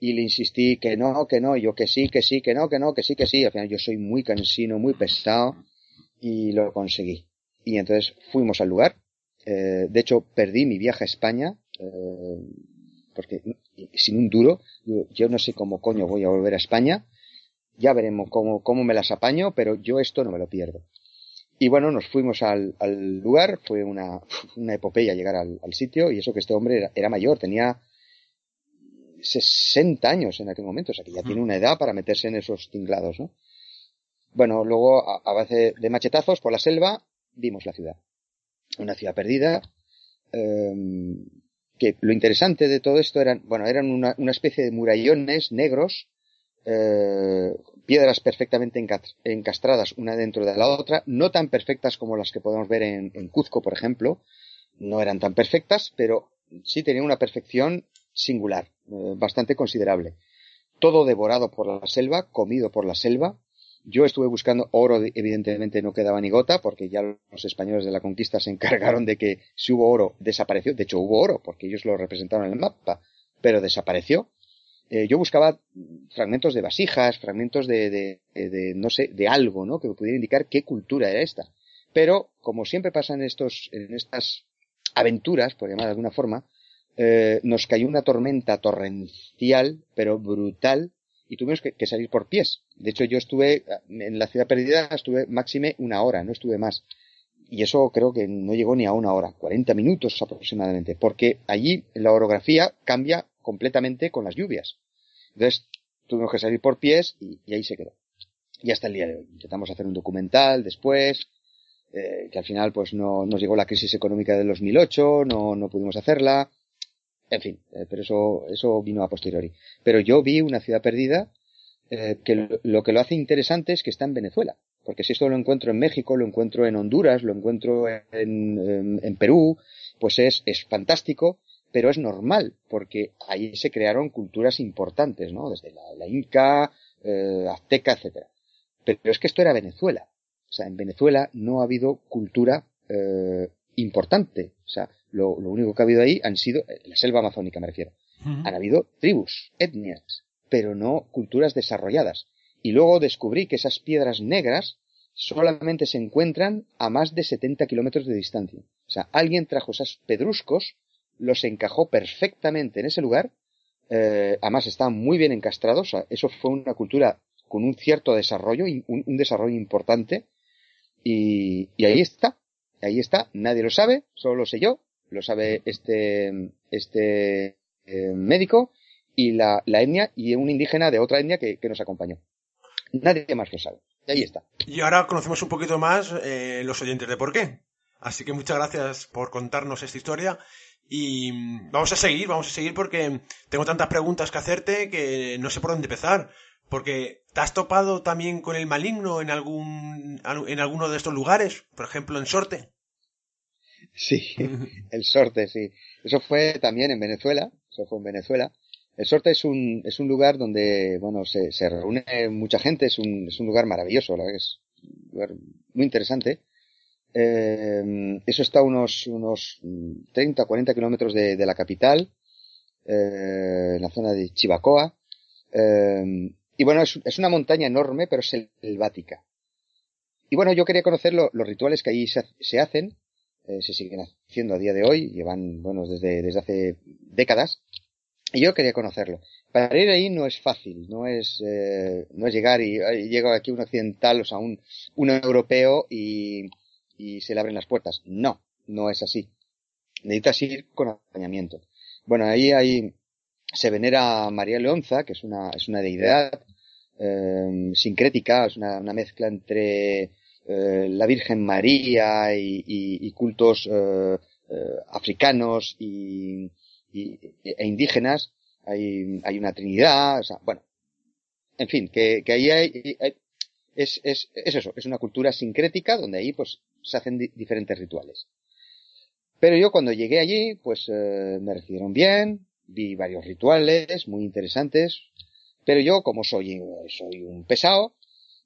[SPEAKER 3] Y le insistí que no, que no, yo que sí, que sí, que no, que no, que sí, que sí. Al final yo soy muy cansino, muy pesado y lo conseguí. Y entonces fuimos al lugar, eh, de hecho, perdí mi viaje a España, eh, porque sin un duro, yo, no sé cómo coño voy a volver a España. Ya veremos cómo, cómo me las apaño, pero yo esto no me lo pierdo. Y bueno, nos fuimos al, al lugar, fue una, una epopeya llegar al, al, sitio, y eso que este hombre era, era, mayor, tenía 60 años en aquel momento, o sea que ya tiene una edad para meterse en esos tinglados, ¿no? Bueno, luego a, a base de machetazos por la selva, vimos la ciudad una ciudad perdida, em, que lo interesante de todo esto eran, bueno, eran una, una especie de murallones negros, eh, piedras perfectamente encastradas una dentro de la otra, no tan perfectas como las que podemos ver en, Cuzco, por ejemplo, no eran tan perfectas, pero sí tenían una perfección singular, eh, bastante considerable. Todo devorado por la selva, comido por la selva, yo estuve buscando oro, evidentemente no quedaba ni gota, porque ya los españoles de la conquista se <laughs> encargaron de que si hubo oro, desapareció. De hecho, hubo oro, porque ellos lo representaron en el mapa, pero desapareció. Eh, yo buscaba fragmentos de vasijas, fragmentos de, de, de, no sé, de algo, ¿no? Que pudiera indicar qué cultura era esta. Pero, como siempre pasa en estos, en estas aventuras, por llamar de alguna forma, eh, nos cayó una tormenta torrencial, pero brutal, y tuvimos que, salir por pies. De hecho, yo estuve en la ciudad perdida, estuve máxime una hora, no estuve más. Y eso creo que no llegó ni a una hora, 40 minutos aproximadamente, porque allí la orografía cambia completamente con las lluvias. Entonces, tuvimos que salir por pies y, y ahí se quedó. Y hasta el día de hoy. Intentamos hacer un documental después, eh, que al final pues no nos llegó la crisis económica del 2008, no, no pudimos hacerla. En fin, eh, pero eso, eso vino a posteriori. Pero yo vi una ciudad perdida eh, que lo, que lo hace interesante es que está en Venezuela. Porque si esto lo encuentro en México, lo encuentro en Honduras, lo encuentro en, Perú, pues es, fantástico, pero es normal, porque ahí se crearon culturas importantes, ¿no? Desde la, Inca, eh, Azteca, etcétera. Pero es que esto era Venezuela. O sea, en Venezuela no ha habido cultura importante. O sea, lo, lo, único que ha habido ahí han sido, la selva amazónica me refiero, uh -huh. han habido tribus, etnias, pero no culturas desarrolladas. Y luego descubrí que esas piedras negras solamente se encuentran a más de 70 kilómetros de distancia. O sea, alguien trajo esos pedruscos, los encajó perfectamente en ese lugar, eh, además estaban muy bien encastrados, o sea, eso fue una cultura con un cierto desarrollo, un, un desarrollo importante, y, y, ahí está, ahí está, nadie lo sabe, solo lo sé yo, lo sabe este, este eh, médico y la, la, etnia y un indígena de otra etnia que, nos acompañó. Nadie más lo sabe. Y ahí está.
[SPEAKER 1] Y ahora conocemos un poquito más eh, los oyentes de por qué. Así que muchas gracias por contarnos esta historia. Y vamos a seguir, vamos a seguir porque tengo tantas preguntas que hacerte que no sé por dónde empezar. Porque ¿te has topado también con el maligno en algún en alguno de estos lugares? Por ejemplo, en Sorte.
[SPEAKER 3] Sí, <laughs> el Sorte, sí. Eso fue también en Venezuela. Eso fue en Venezuela. El Sorte es un, es un lugar donde, bueno, se, se reúne mucha gente. Es un, es un lugar maravilloso, la es un lugar muy interesante. Eh, eso está a unos, unos 30, 40 kilómetros de, de la capital, eh, en la zona de Chivacoa. Eh, y bueno, es, es, una montaña enorme, pero selvática. Y bueno, yo quería conocer lo, los rituales que ahí se, se hacen, eh, se siguen haciendo a día de hoy, llevan, bueno, desde, desde hace décadas, y yo quería conocerlo. Para ir ahí no es fácil, no es, eh, no es llegar y, llega aquí un occidental, o sea, un, un europeo y, y se le abren las puertas. No, no es así. Necesitas ir con acompañamiento. Bueno, ahí hay, se venera a María Leonza, que es una, es una deidad eh, sincrética, es una, una mezcla entre eh, la Virgen María y, y, cultos eh, africanos y, e indígenas. Hay, hay una trinidad, o sea, bueno, en fin, que, ahí hay, es, es, es, eso, es una cultura sincrética donde ahí pues se hacen di diferentes rituales. Pero yo cuando llegué allí, pues eh, me recibieron bien, vi varios rituales muy interesantes, pero yo como soy, soy un pesado,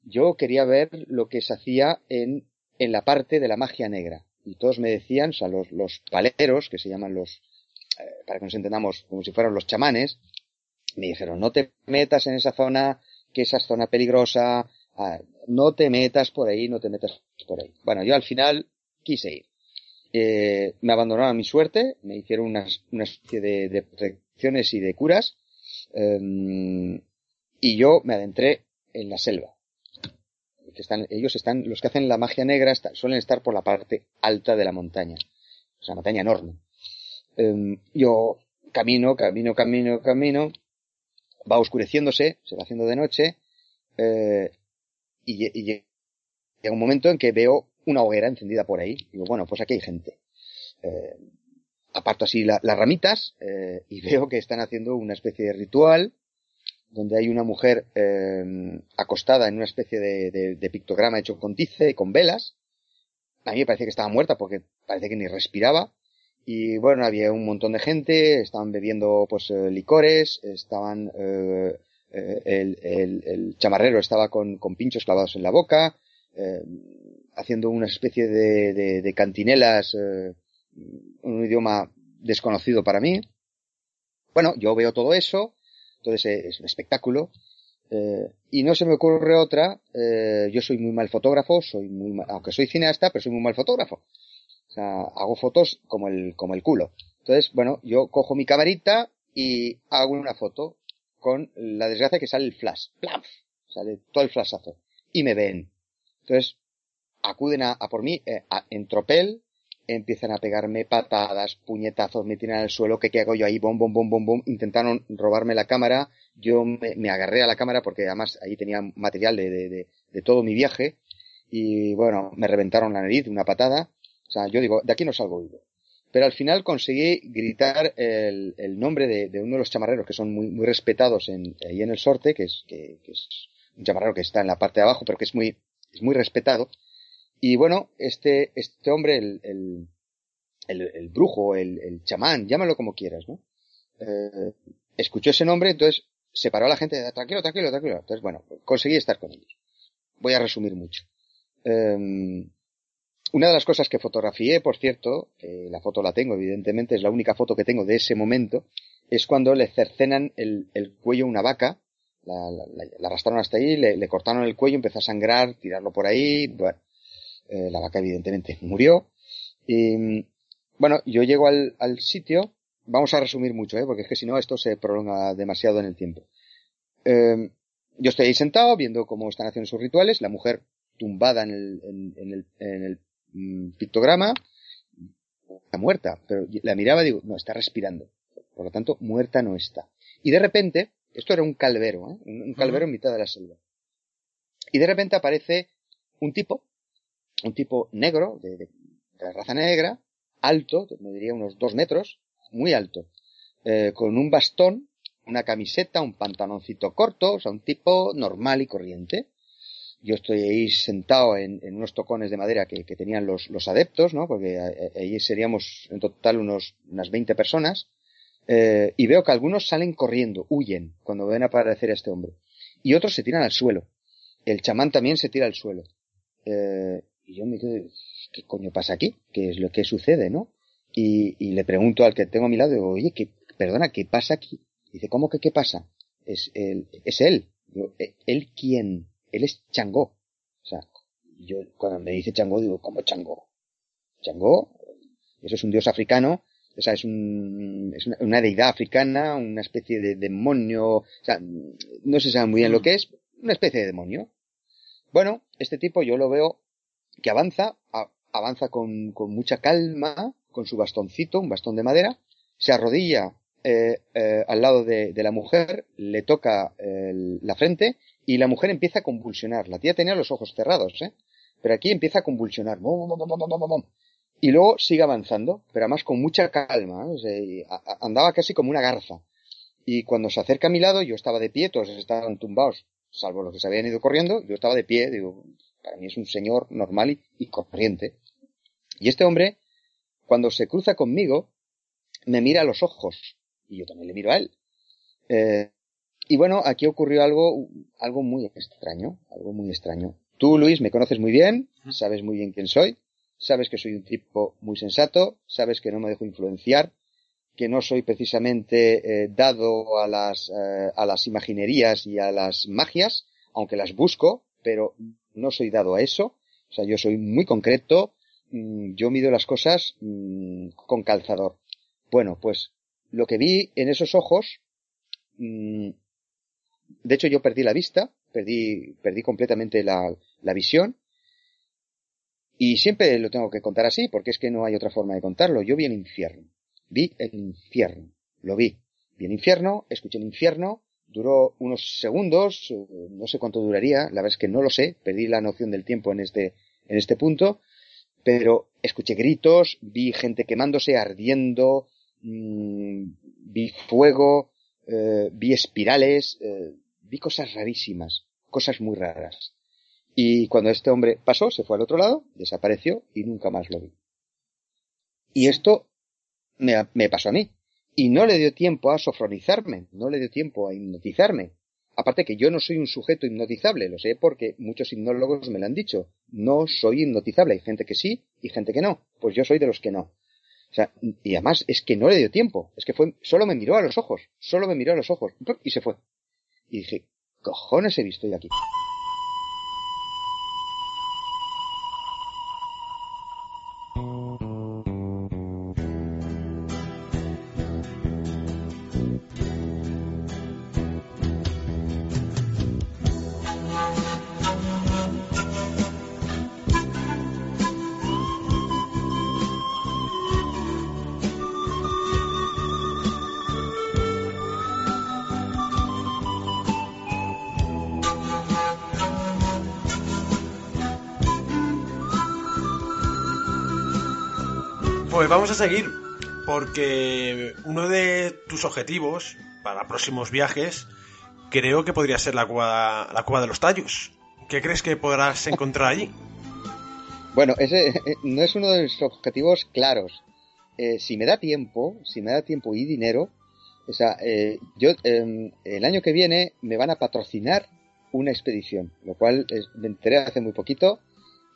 [SPEAKER 3] yo quería ver lo que se hacía en, en la parte de la magia negra. Y todos me decían, o sea, los, los paleros, que se llaman los, eh, para que nos entendamos, como si fueran los chamanes, me dijeron, no te metas en esa zona, que esa es zona peligrosa, ah, no te metas por ahí, no te metas por ahí. Bueno, yo al final quise ir. Eh, me abandonaron a mi suerte, me hicieron una, una especie de, de, protecciones y de curas, eh, y yo me adentré en la selva. Que están, ellos están, los que hacen la magia negra suelen estar por la parte alta de la montaña. O sea, montaña enorme. Eh, yo camino, camino, camino, camino, va oscureciéndose, se va haciendo de noche, eh, y, y, llega un momento en que veo una hoguera encendida por ahí. Digo, bueno, pues aquí hay gente. Eh, aparto así la, las ramitas eh, y <laughs> veo que están haciendo una especie de ritual donde hay una mujer eh, acostada en una especie de, de, de, pictograma hecho con tice, con velas. A mí me parece que estaba muerta porque parece que ni respiraba. Y bueno, había un montón de gente, estaban bebiendo pues eh, licores, estaban eh, eh, el, el, el, chamarrero estaba con, con, pinchos clavados en la boca, haciendo una especie de, de, de cantinelas, un idioma desconocido para mí. Bueno, yo veo todo eso, entonces es un espectáculo, eh, y no se me ocurre otra, yo soy muy mal fotógrafo, soy muy mal, aunque soy cineasta, pero soy muy mal fotógrafo. O sea, hago fotos como el, como el culo. Entonces, bueno, yo cojo mi camarita y hago una foto con la desgracia que sale el flash. ¡Plaf! Sale todo el flashazo. Y me ven. Entonces, acuden a, por mí eh, en tropel, empiezan a pegarme patadas, puñetazos, me tiran al suelo, ¿qué, qué hago yo ahí? Bom, bom, bom, bom, bom. Intentaron robarme la cámara, yo me, agarré a la cámara porque además ahí tenía material de, de, todo mi viaje y bueno, me reventaron la nariz, una patada. O sea, yo digo, de aquí no salgo vivo. Pero al final conseguí gritar el, el nombre de, de, uno de los chamarreros que son muy, muy respetados en, ahí en el sorte, que es, que, que es un chamarrero que está en la parte de abajo, pero que es muy, es muy respetado. Y bueno, este, este hombre, el, el, el, brujo, el, el, chamán, llámalo como quieras, ¿no? Eh, escuchó ese nombre, entonces se paró a la gente, tranquilo, tranquilo, tranquilo. Entonces, bueno, conseguí estar con ellos. Voy a resumir mucho. Eh, una de las cosas que fotografié, por cierto, la foto la tengo, evidentemente, es la única foto que tengo de ese momento, es cuando le cercenan el, el cuello a una vaca, la, arrastraron hasta ahí, le, le, cortaron el cuello, empezó a sangrar, tirarlo por ahí, bueno, eh, la vaca evidentemente murió. Y bueno, yo llego al, al sitio, vamos a resumir mucho, ¿eh? porque es que si no esto se prolonga demasiado en el tiempo. Eh, yo estoy ahí sentado viendo cómo están haciendo sus rituales, la mujer tumbada en el, en, en el, en el mm, pictograma, está muerta, pero la miraba y digo, no, está respirando. Por lo tanto, muerta no está. Y de repente, esto era un calvero, ¿eh? un, calvero en mitad de la selva. Y de repente aparece un tipo un tipo negro, de, raza negra, alto, me diría unos dos metros, muy alto, eh, con un bastón, una camiseta, un pantaloncito corto, o sea, un tipo normal y corriente. Yo estoy ahí sentado en, unos tocones de madera que, tenían los, adeptos, ¿no? Porque eh, ahí seríamos en total unos, unas 20 personas. Eh, y veo que algunos salen corriendo, huyen cuando ven aparecer a este hombre. Y otros se tiran al suelo. El chamán también se tira al suelo. Y yo me quedo, ¿qué coño pasa aquí? ¿Qué es lo que sucede, no? Y, y le pregunto al que tengo a mi lado, digo, oye, ¿qué, perdona, ¿qué pasa aquí? dice, ¿cómo que qué pasa? Es él, es él. Digo, ¿E-, ¿él quién? Él es Changó. O sea, yo cuando me dice Changó, digo, ¿cómo Changó? Changó, eso es un dios africano, o sea, es, un, es una, una, deidad africana, una especie de demonio, o sea, no se sabe muy bien lo que es, una especie de demonio. Bueno, este tipo yo lo veo que avanza, a, avanza con, mucha calma, con su bastoncito, un bastón de madera, se arrodilla eh, eh, al lado de, la mujer, le toca la frente y la mujer empieza a convulsionar. La tía tenía los ojos cerrados, ¿eh? pero aquí empieza a convulsionar. Y luego sigue avanzando, pero además con mucha calma. ¿eh? Andaba casi como una garza. Y cuando se acerca a mi lado, yo estaba de pie, todos estaban tumbados, salvo los que se habían ido corriendo, yo estaba de pie, digo, para mí es un señor normal y, y corriente. Y este hombre, cuando se cruza conmigo, me mira a los ojos. Y yo también le miro a él. Eh, y bueno, aquí ocurrió algo, algo muy extraño, algo muy extraño. Tú, Luis, me conoces muy bien, sabes muy bien quién soy, sabes que soy un tipo muy sensato, sabes que no me dejo influenciar, que no soy precisamente eh, dado a las, eh, a las imaginerías y a las magias, aunque las busco, pero no soy dado a eso. O sea, yo soy muy concreto, mmm, yo mido las cosas mmm, con calzador. Bueno, pues lo que vi en esos ojos, mmm, de hecho yo perdí la vista, perdí, perdí completamente la, la visión, y siempre lo tengo que contar así, porque es que no hay otra forma de contarlo. Yo vi el infierno. Vi el infierno. Lo vi. Vi el infierno, escuché el infierno, duró unos segundos, eh, no sé cuánto duraría, la verdad es que no lo sé, perdí la noción del tiempo en este, en este punto, pero escuché gritos, vi gente quemándose, ardiendo, mmm, vi fuego, eh, vi espirales, eh, vi cosas rarísimas, cosas muy raras. Y cuando este hombre pasó, se fue al otro lado, desapareció y nunca más lo vi. Y esto me, me pasó a mí y no le dio tiempo a sofronizarme, no le dio tiempo a hipnotizarme. Aparte que yo no soy un sujeto hipnotizable, lo sé porque muchos hipnólogos me lo han dicho. No soy hipnotizable, hay gente que sí y gente que no. Pues yo soy de los que no. O sea, y además es que no le dio tiempo, es que fue, solo me miró a los ojos, solo me miró a los ojos y se fue. Y dije, cojones he visto yo aquí.
[SPEAKER 1] Pues vamos a seguir, porque uno de tus objetivos para próximos viajes creo que podría ser la cueva, la cueva de los tallos. ¿Qué crees que podrás encontrar allí?
[SPEAKER 3] Bueno, ese eh, no es uno de mis objetivos claros. Eh, si me da tiempo, si me da tiempo y dinero, o sea, eh, yo em, el año que viene me van a patrocinar una expedición, lo cual me enteré hace muy poquito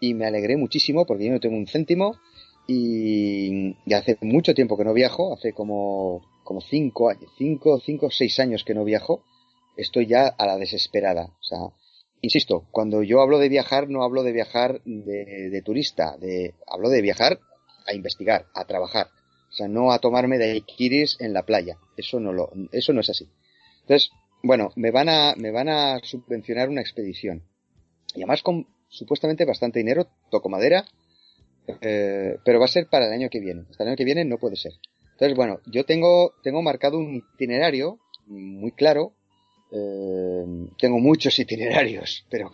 [SPEAKER 3] y me alegré muchísimo porque yo no tengo un céntimo y, hace mucho tiempo que no viajo, hace como, como cinco años, cinco, cinco, seis años que no viajo, estoy ya a la desesperada. O sea, insisto, cuando yo hablo de viajar, no hablo de viajar de, turista, de, hablo de viajar a investigar, a trabajar. O sea, no a tomarme de ikiris en la playa. Eso no lo, eso no es así. Entonces, bueno, me van a, me van a subvencionar una expedición. Y además con supuestamente bastante dinero, toco madera, eh, pero va a ser para el año que viene. Hasta el año que viene no puede ser. Entonces, bueno, yo tengo, tengo marcado un itinerario muy claro. Eh, tengo muchos <laughs> itinerarios, pero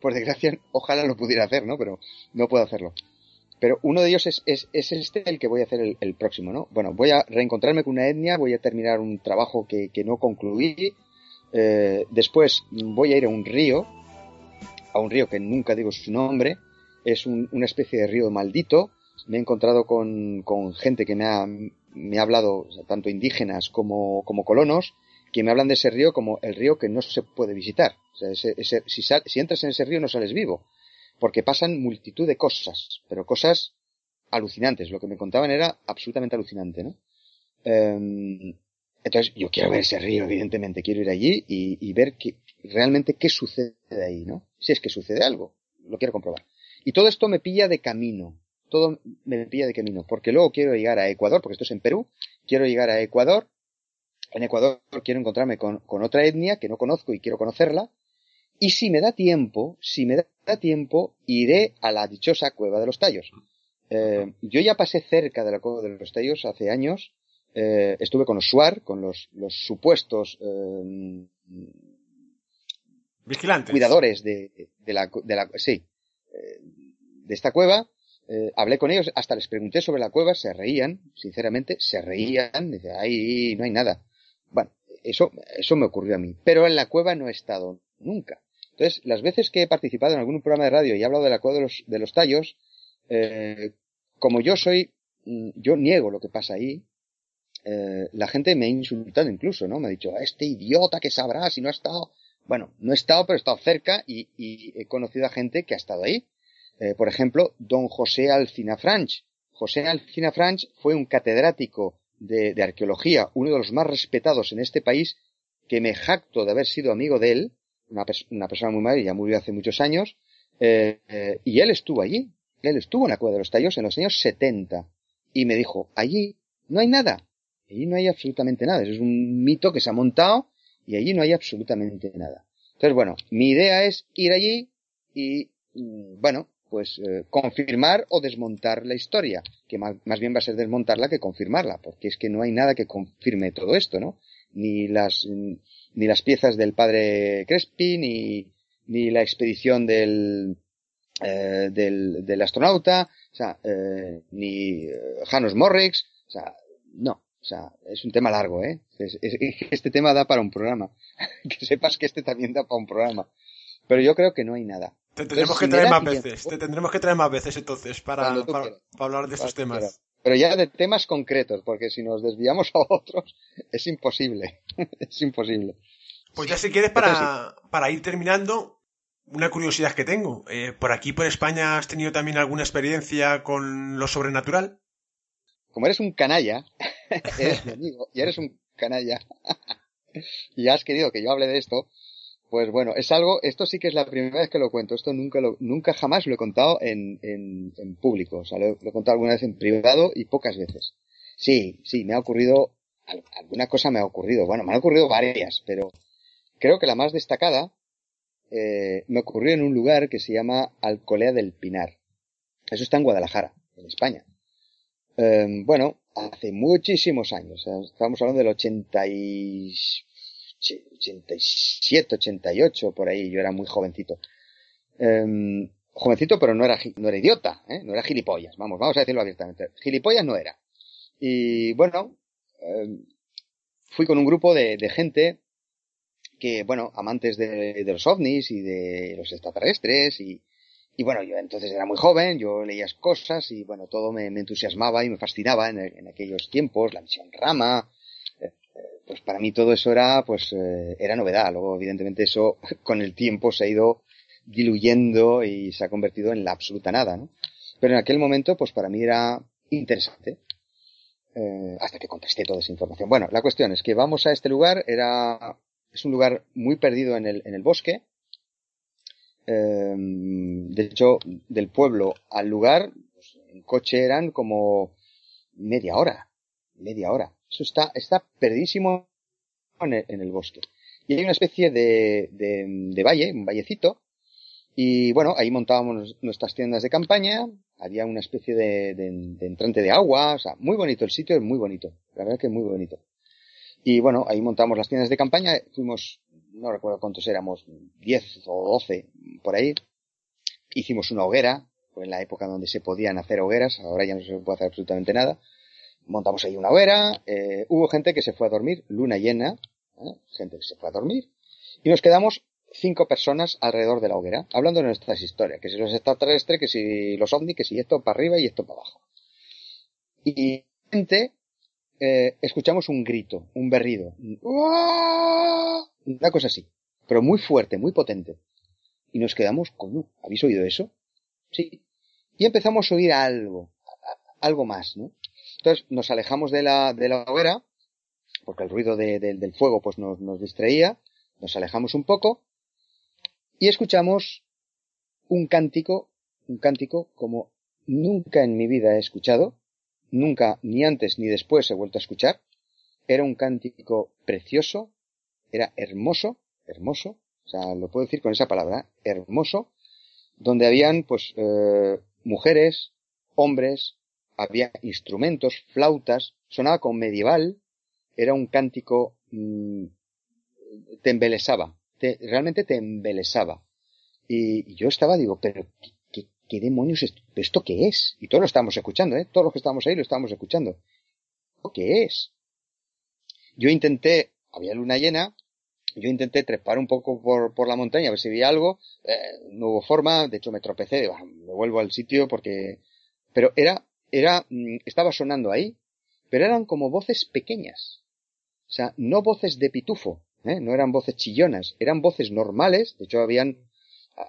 [SPEAKER 3] por desgracia, ojalá lo pudiera hacer, ¿no? Pero no puedo hacerlo. Pero uno de ellos es, es, es este el que voy a hacer el, próximo, ¿no? Bueno, voy a reencontrarme con una etnia, voy a terminar un trabajo que, que no concluí. Eh, después voy a ir a un río, a un río que nunca digo su nombre, es una especie de río maldito. Me he encontrado con, con gente que me ha, me ha hablado, tanto indígenas como, como colonos, que me hablan de ese río como el río que no se puede visitar. O sea, ese, ese, si, si entras en ese río no sales vivo, porque pasan multitud de cosas, pero cosas alucinantes. Lo que me contaban era absolutamente alucinante, ¿no? Em, entonces, yo quiero ver ese río, evidentemente, quiero ir allí y, y ver que, realmente qué sucede ahí, ¿no? Si es que sucede algo, lo quiero comprobar. Y todo esto me pilla de camino. Todo me pilla de camino. Porque luego quiero llegar a Ecuador, porque esto es en Perú. Quiero llegar a Ecuador. En Ecuador quiero encontrarme con, otra etnia que no conozco y quiero conocerla. Y si me da tiempo, si me da tiempo, iré a la dichosa Cueva de los Tallos. Eh, yo ya pasé cerca de la Cueva de los Tallos hace años. Eh, estuve con los SUAR, con los, los supuestos eh,
[SPEAKER 1] vigilantes,
[SPEAKER 3] cuidadores de, de, la, de la, sí, de esta cueva, eh, hablé con ellos, hasta les pregunté sobre la cueva, se reían, sinceramente, se reían, dice, ahí no hay nada. Bueno, eso, eso me ocurrió a mí, pero en la cueva no he estado nunca. Entonces, las veces que he participado en algún programa de radio y he hablado de la cueva de los, de los tallos, eh, como yo soy, mm, yo niego lo que pasa ahí, eh, la gente me ha insultado incluso, ¿no? Me ha dicho, este idiota que sabrá si no ha estado. Bueno, no he estado, pero he estado cerca y, y he conocido a gente que ha estado ahí. Eh, por ejemplo, don José Alcina Franch. José Alcina Franch fue un catedrático de, arqueología, uno de los más respetados en este país, que me jacto de haber sido amigo de él, una, persona muy madre, ya murió hace muchos años, eh, eh, y él estuvo allí, él estuvo en la Cueva de los Tallos en los años 70, y me dijo, allí no hay nada, allí no hay absolutamente nada, es un mito que se ha montado, y allí no hay absolutamente nada. Entonces, bueno, mi idea es ir allí y, mm, bueno, pues eh, confirmar o desmontar la historia, que más, bien va a ser desmontarla que confirmarla, porque es que no hay nada que confirme todo esto, ¿no? Ni las, ni las piezas del padre Crespi, ni, ni la expedición del, eh, del, del, astronauta, o sea, eh, ni Janos Morrix, o sea, no, o sea, es un tema largo, ¿eh? este tema da para un programa. <laughs> que sepas que este también da para un programa. Pero yo creo que no hay nada.
[SPEAKER 1] Te tendremos que traer más veces. Te tendremos que traer más veces entonces para, para, hablar de estos temas.
[SPEAKER 3] Pero ya de temas concretos, porque si nos desviamos a otros, <laughs> es imposible. <laughs> es imposible.
[SPEAKER 1] Pues ya si quieres, para, para ir terminando, una curiosidad que tengo. Eh, ¿Por aquí, por España, has tenido también alguna experiencia con lo sobrenatural?
[SPEAKER 3] Como eres un canalla, <laughs> eres mi amigo, y eres un canalla, <laughs> y has querido que yo hable de esto, pues bueno, es algo, esto sí que es la primera vez que lo cuento, esto nunca lo, nunca jamás lo he contado en, en, en público, o sea, lo, he contado alguna vez en privado y pocas veces. Sí, sí, me ha ocurrido, alguna cosa me ha ocurrido, bueno, me han ocurrido varias, pero creo que la más destacada eh, me ocurrió en un lugar que se llama Alcolea del Pinar. Eso está en Guadalajara, en España. Eh, bueno, hace muchísimos años, estábamos hablando del 80 y 87, 88, por ahí, yo era muy jovencito. Em, jovencito, pero no era, no era idiota, ¿eh? no era gilipollas, vamos, vamos a decirlo abiertamente. Gilipollas no era. Y bueno, eh, fui con un grupo de, de, gente que, bueno, amantes de, de, los ovnis y de los extraterrestres y, y bueno, yo entonces era muy joven, yo leía cosas y bueno, todo me, entusiasmaba y me fascinaba en, en, aquellos tiempos, la misión Rama, eh, pues para mí todo eso era, pues, eh, era novedad. Luego, evidentemente, eso <laughs> con el tiempo se ha ido diluyendo y se ha convertido en la absoluta nada, ¿no? Pero en aquel momento, pues para mí era interesante. Eh, hasta que contesté toda esa información. Bueno, la cuestión es que vamos a este lugar, era, es un lugar muy perdido en el, en el bosque. Eh, de hecho, del pueblo al lugar, pues, en coche eran como media hora, media hora. Eso está, está perdidísimo en el, en el bosque. Y hay una especie de, de, de valle, un vallecito, y bueno, ahí montábamos nuestras tiendas de campaña, había una especie de, de, de, entrante de agua, o sea, muy bonito el sitio, es muy bonito, la verdad que es muy bonito. Y bueno, ahí montamos las tiendas de campaña, fuimos, no recuerdo cuántos éramos, 10 o 12 por ahí, hicimos una hoguera, en la época donde se podían hacer hogueras, ahora ya no se puede hacer absolutamente nada, montamos ahí una hoguera, eh, hubo gente que se fue a dormir, luna llena, ¿eh? gente que se fue a dormir, y nos quedamos cinco personas alrededor de la hoguera, hablando de nuestras historias, que si los extraterrestres, que si los ovnis, que si esto para arriba y esto para abajo. Y gente, eh, escuchamos un grito, un berrido, una cosa así, pero muy fuerte, muy potente. Y nos quedamos, coño, ¿habéis oído eso? Sí. Y empezamos a oír algo, algo más, ¿no? Entonces nos alejamos de la, de la hoguera, porque el ruido de, de, del fuego pues nos, nos distraía, nos alejamos un poco y escuchamos un cántico, un cántico como nunca en mi vida he escuchado, nunca ni antes ni después he vuelto a escuchar. Era un cántico precioso, era hermoso, hermoso, o sea, lo puedo decir con esa palabra, hermoso, donde habían pues eh, mujeres, hombres, había instrumentos, flautas, sonaba con medieval, era un cántico, mmm, te embelesaba, te, realmente te embelesaba. Y, yo estaba, digo, pero ¿qué, qué, qué demonios es esto? qué es? Y todos lo estábamos escuchando, ¿eh? Todos los que estábamos ahí lo estábamos escuchando. ¿Qué es? Yo intenté, había luna llena, yo intenté trepar un poco por, por la montaña a ver si veía algo, eh, no hubo forma, de hecho me tropecé, me vuelvo al sitio porque, pero era, era, mm, estaba sonando ahí, pero eran como voces pequeñas. O sea, no voces de pitufo, ¿eh? no eran voces chillonas, eran voces normales, de hecho habían,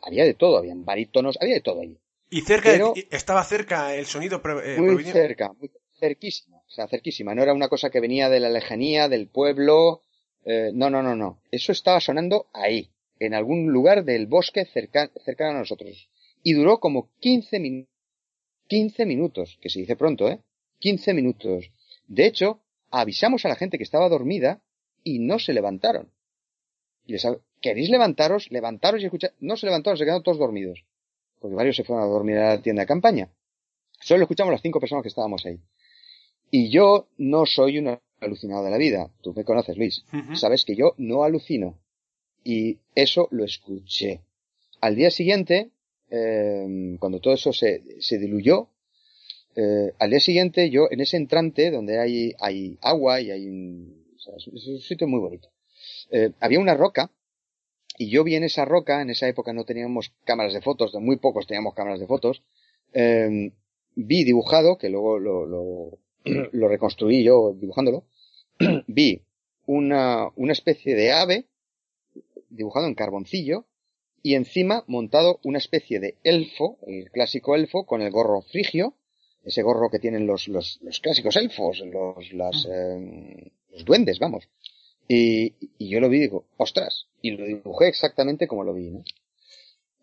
[SPEAKER 3] había de todo, habían barítonos, había de todo ahí.
[SPEAKER 1] ¿Y cerca, Pero, estaba cerca el sonido?
[SPEAKER 3] Eh, muy cerca, muy cerquísima, o sea, cerquísima, no era una cosa que venía de la lejanía, del pueblo, eh, no, no, no, no, eso estaba sonando ahí, en algún lugar del bosque cerca, cercano a nosotros. Y duró como 15 minutos, 15 minutos, que se dice pronto, ¿eh? 15 minutos. De hecho, avisamos a la gente que estaba dormida y no se levantaron. Y les ¿Queréis levantaros? Levantaros y escuchar. No se levantaron, se quedaron todos dormidos. Porque varios se fueron a dormir a la tienda de campaña. Solo escuchamos las cinco personas que estábamos ahí. Y yo no soy un alucinado de la vida. Tú me conoces, Luis. Uh -huh. Sabes que yo no alucino. Y eso lo escuché. Al día siguiente, eh, cuando todo eso se, se diluyó, eh, al día siguiente yo en ese entrante donde hay, hay agua y hay un, o sea, es, un sitio muy bonito. Eh, había una roca y yo vi en esa roca, en esa época no teníamos cámaras de fotos, de muy pocos teníamos cámaras de fotos, eh, vi dibujado, que luego lo, lo, <clears throat> lo reconstruí yo dibujándolo, <clears throat> vi una, una especie de ave dibujado en carboncillo y encima montado una especie de elfo, el clásico elfo, con el gorro frigio, ese gorro que tienen los, los, los clásicos elfos, los, las, eh, los duendes, vamos. Y, y, yo lo vi y digo, ostras, y lo dibujé exactamente como lo vi, ¿no?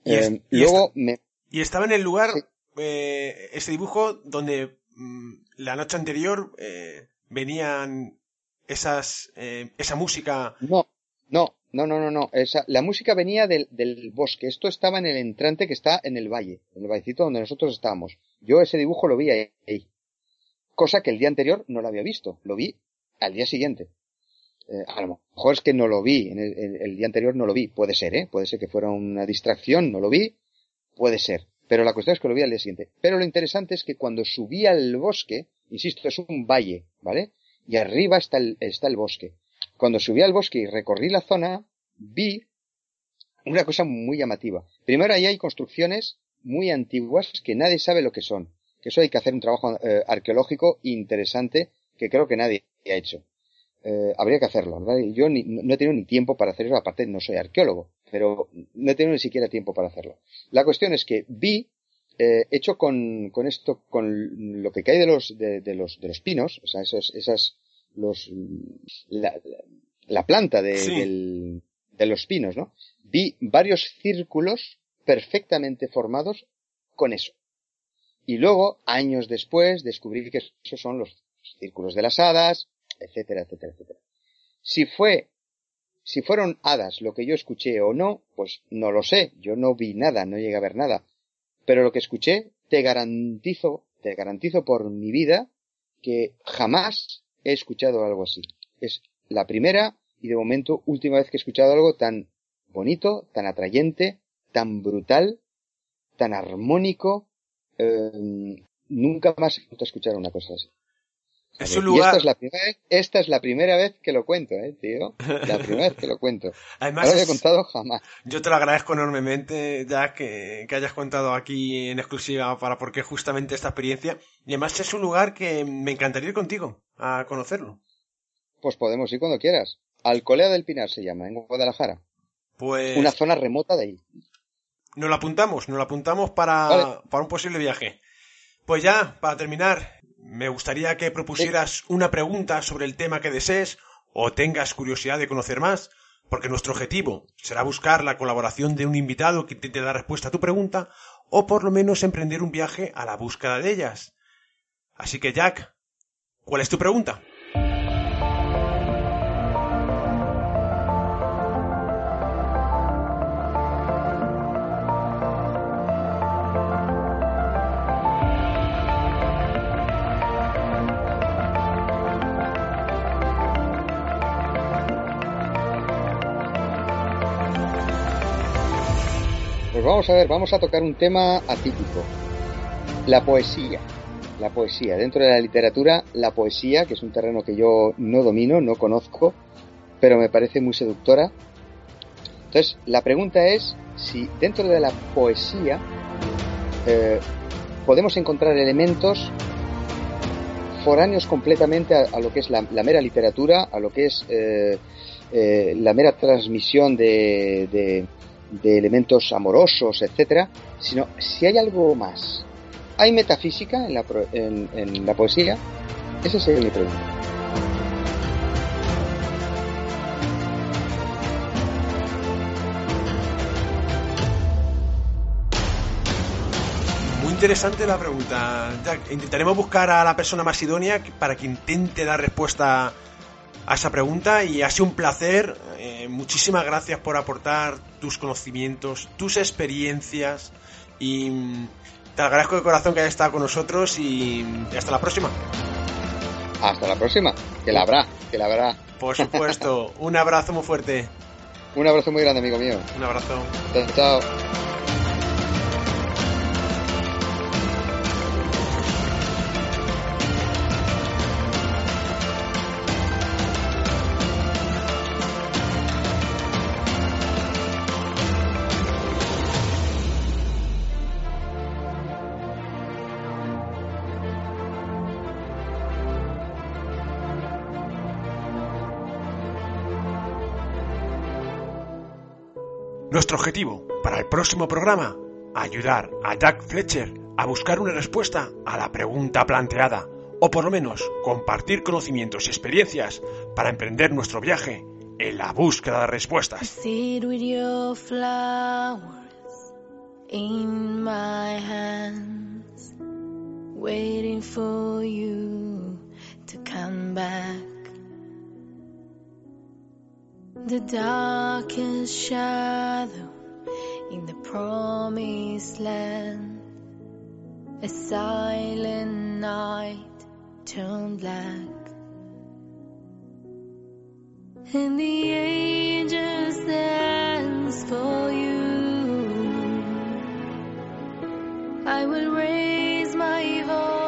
[SPEAKER 1] Y, es, eh, y luego está, me... Y estaba en el lugar, sí. eh, ese dibujo, donde mmm, la noche anterior eh, venían esas, eh, esa música.
[SPEAKER 3] No, no, no, no, no, no. Esa, la música venía del, del bosque. Esto estaba en el entrante que está en el valle, en el vallecito donde nosotros estábamos. Yo ese dibujo lo vi ahí. Cosa que el día anterior no lo había visto. Lo vi al día siguiente. Eh, a lo mejor es que no lo vi, en el, el, día anterior no lo vi, puede ser, ¿eh? Puede ser que fuera una distracción, no lo vi, puede ser. Pero la cuestión es que lo vi al día siguiente. Pero lo interesante es que cuando subí al bosque, insisto, es un valle, ¿vale? Y arriba está el, está el bosque. Cuando subí al bosque y recorrí la zona, vi una cosa muy llamativa. Primero, ahí hay construcciones muy antiguas que nadie sabe lo que son. Que eso hay que hacer un trabajo eh, arqueológico interesante que creo que nadie ha hecho. Eh, habría que hacerlo, ¿verdad? Yo ni, no he tenido ni tiempo para hacer eso, aparte no soy arqueólogo pero no he tenido ni siquiera tiempo para hacerlo. La cuestión es que vi, eh, hecho con, con esto, con lo que cae de los, de, de los, de los pinos, o sea, esos, esas, los, la, la planta de, del, de los pinos, ¿no? Vi varios círculos perfectamente formados con eso. Y luego, años después, descubrí que esos son los círculos de las hadas, etcétera, etcétera, etcétera. Si fue si fueron hadas lo que yo escuché o no, pues no lo sé, yo no vi nada, no llegué a ver nada. Pero lo que escuché, te garantizo, te garantizo por mi vida, que jamás he escuchado algo así. Es la primera y de momento última vez que he escuchado algo tan bonito, tan atrayente, tan brutal, tan armónico. Eh, nunca más he escuchado una cosa así.
[SPEAKER 1] Es un lugar...
[SPEAKER 3] esta, es la primera vez, esta es la primera vez que lo cuento, eh, tío. La primera vez que lo cuento. <laughs>
[SPEAKER 1] Además,
[SPEAKER 3] no lo había contado jamás.
[SPEAKER 1] Yo te lo agradezco enormemente, ya que, que hayas contado aquí en exclusiva para porque justamente esta experiencia. Y además es un lugar que me encantaría ir contigo a conocerlo.
[SPEAKER 3] Pues podemos ir cuando quieras. Alcolea del Pinar se llama, en Guadalajara.
[SPEAKER 1] Pues...
[SPEAKER 3] Una zona remota de ahí.
[SPEAKER 1] Nos lo apuntamos, nos lo apuntamos para, vale. para un posible viaje. Pues ya, para terminar, me gustaría que propusieras una pregunta sobre el tema que desees o tengas curiosidad de conocer más, porque nuestro objetivo será buscar la colaboración de un invitado que intente dar respuesta a tu pregunta o por lo menos emprender un viaje a la búsqueda de ellas. Así que Jack, ¿cuál es tu pregunta?
[SPEAKER 3] Vamos a ver, vamos a tocar un tema atípico. La poesía. La poesía. Dentro de la literatura, la poesía, que es un terreno que yo no domino, no conozco, pero me parece muy seductora. Entonces, la pregunta es si dentro de la poesía eh, podemos encontrar elementos foráneos completamente a, lo que es la, mera literatura, a lo que es eh, eh, la mera transmisión de, de elementos amorosos, etcétera, sino si hay algo más. ¿Hay metafísica en la, en, la poesía? Esa sería mi pregunta.
[SPEAKER 1] Muy interesante la pregunta. Intentaremos buscar a la persona más idónea para que intente dar respuesta a esa pregunta y ha sido un placer. Eh, muchísimas gracias por aportar tus conocimientos, tus experiencias y mm, te agradezco de corazón que hayas estado con nosotros y, y hasta la próxima.
[SPEAKER 3] Hasta la próxima, que la habrá, que la habrá.
[SPEAKER 1] Por supuesto, <laughs> un abrazo muy fuerte.
[SPEAKER 3] Un abrazo muy grande, amigo mío.
[SPEAKER 1] Un abrazo.
[SPEAKER 3] Chao.
[SPEAKER 1] Para el próximo programa, ayudar a Jack Fletcher a buscar una respuesta a la pregunta planteada, o por lo menos compartir conocimientos y experiencias para emprender nuestro viaje en la búsqueda de respuestas.
[SPEAKER 5] in. The darkest in the promised land, a silent night turned black, and the angels dance for you. I will raise my voice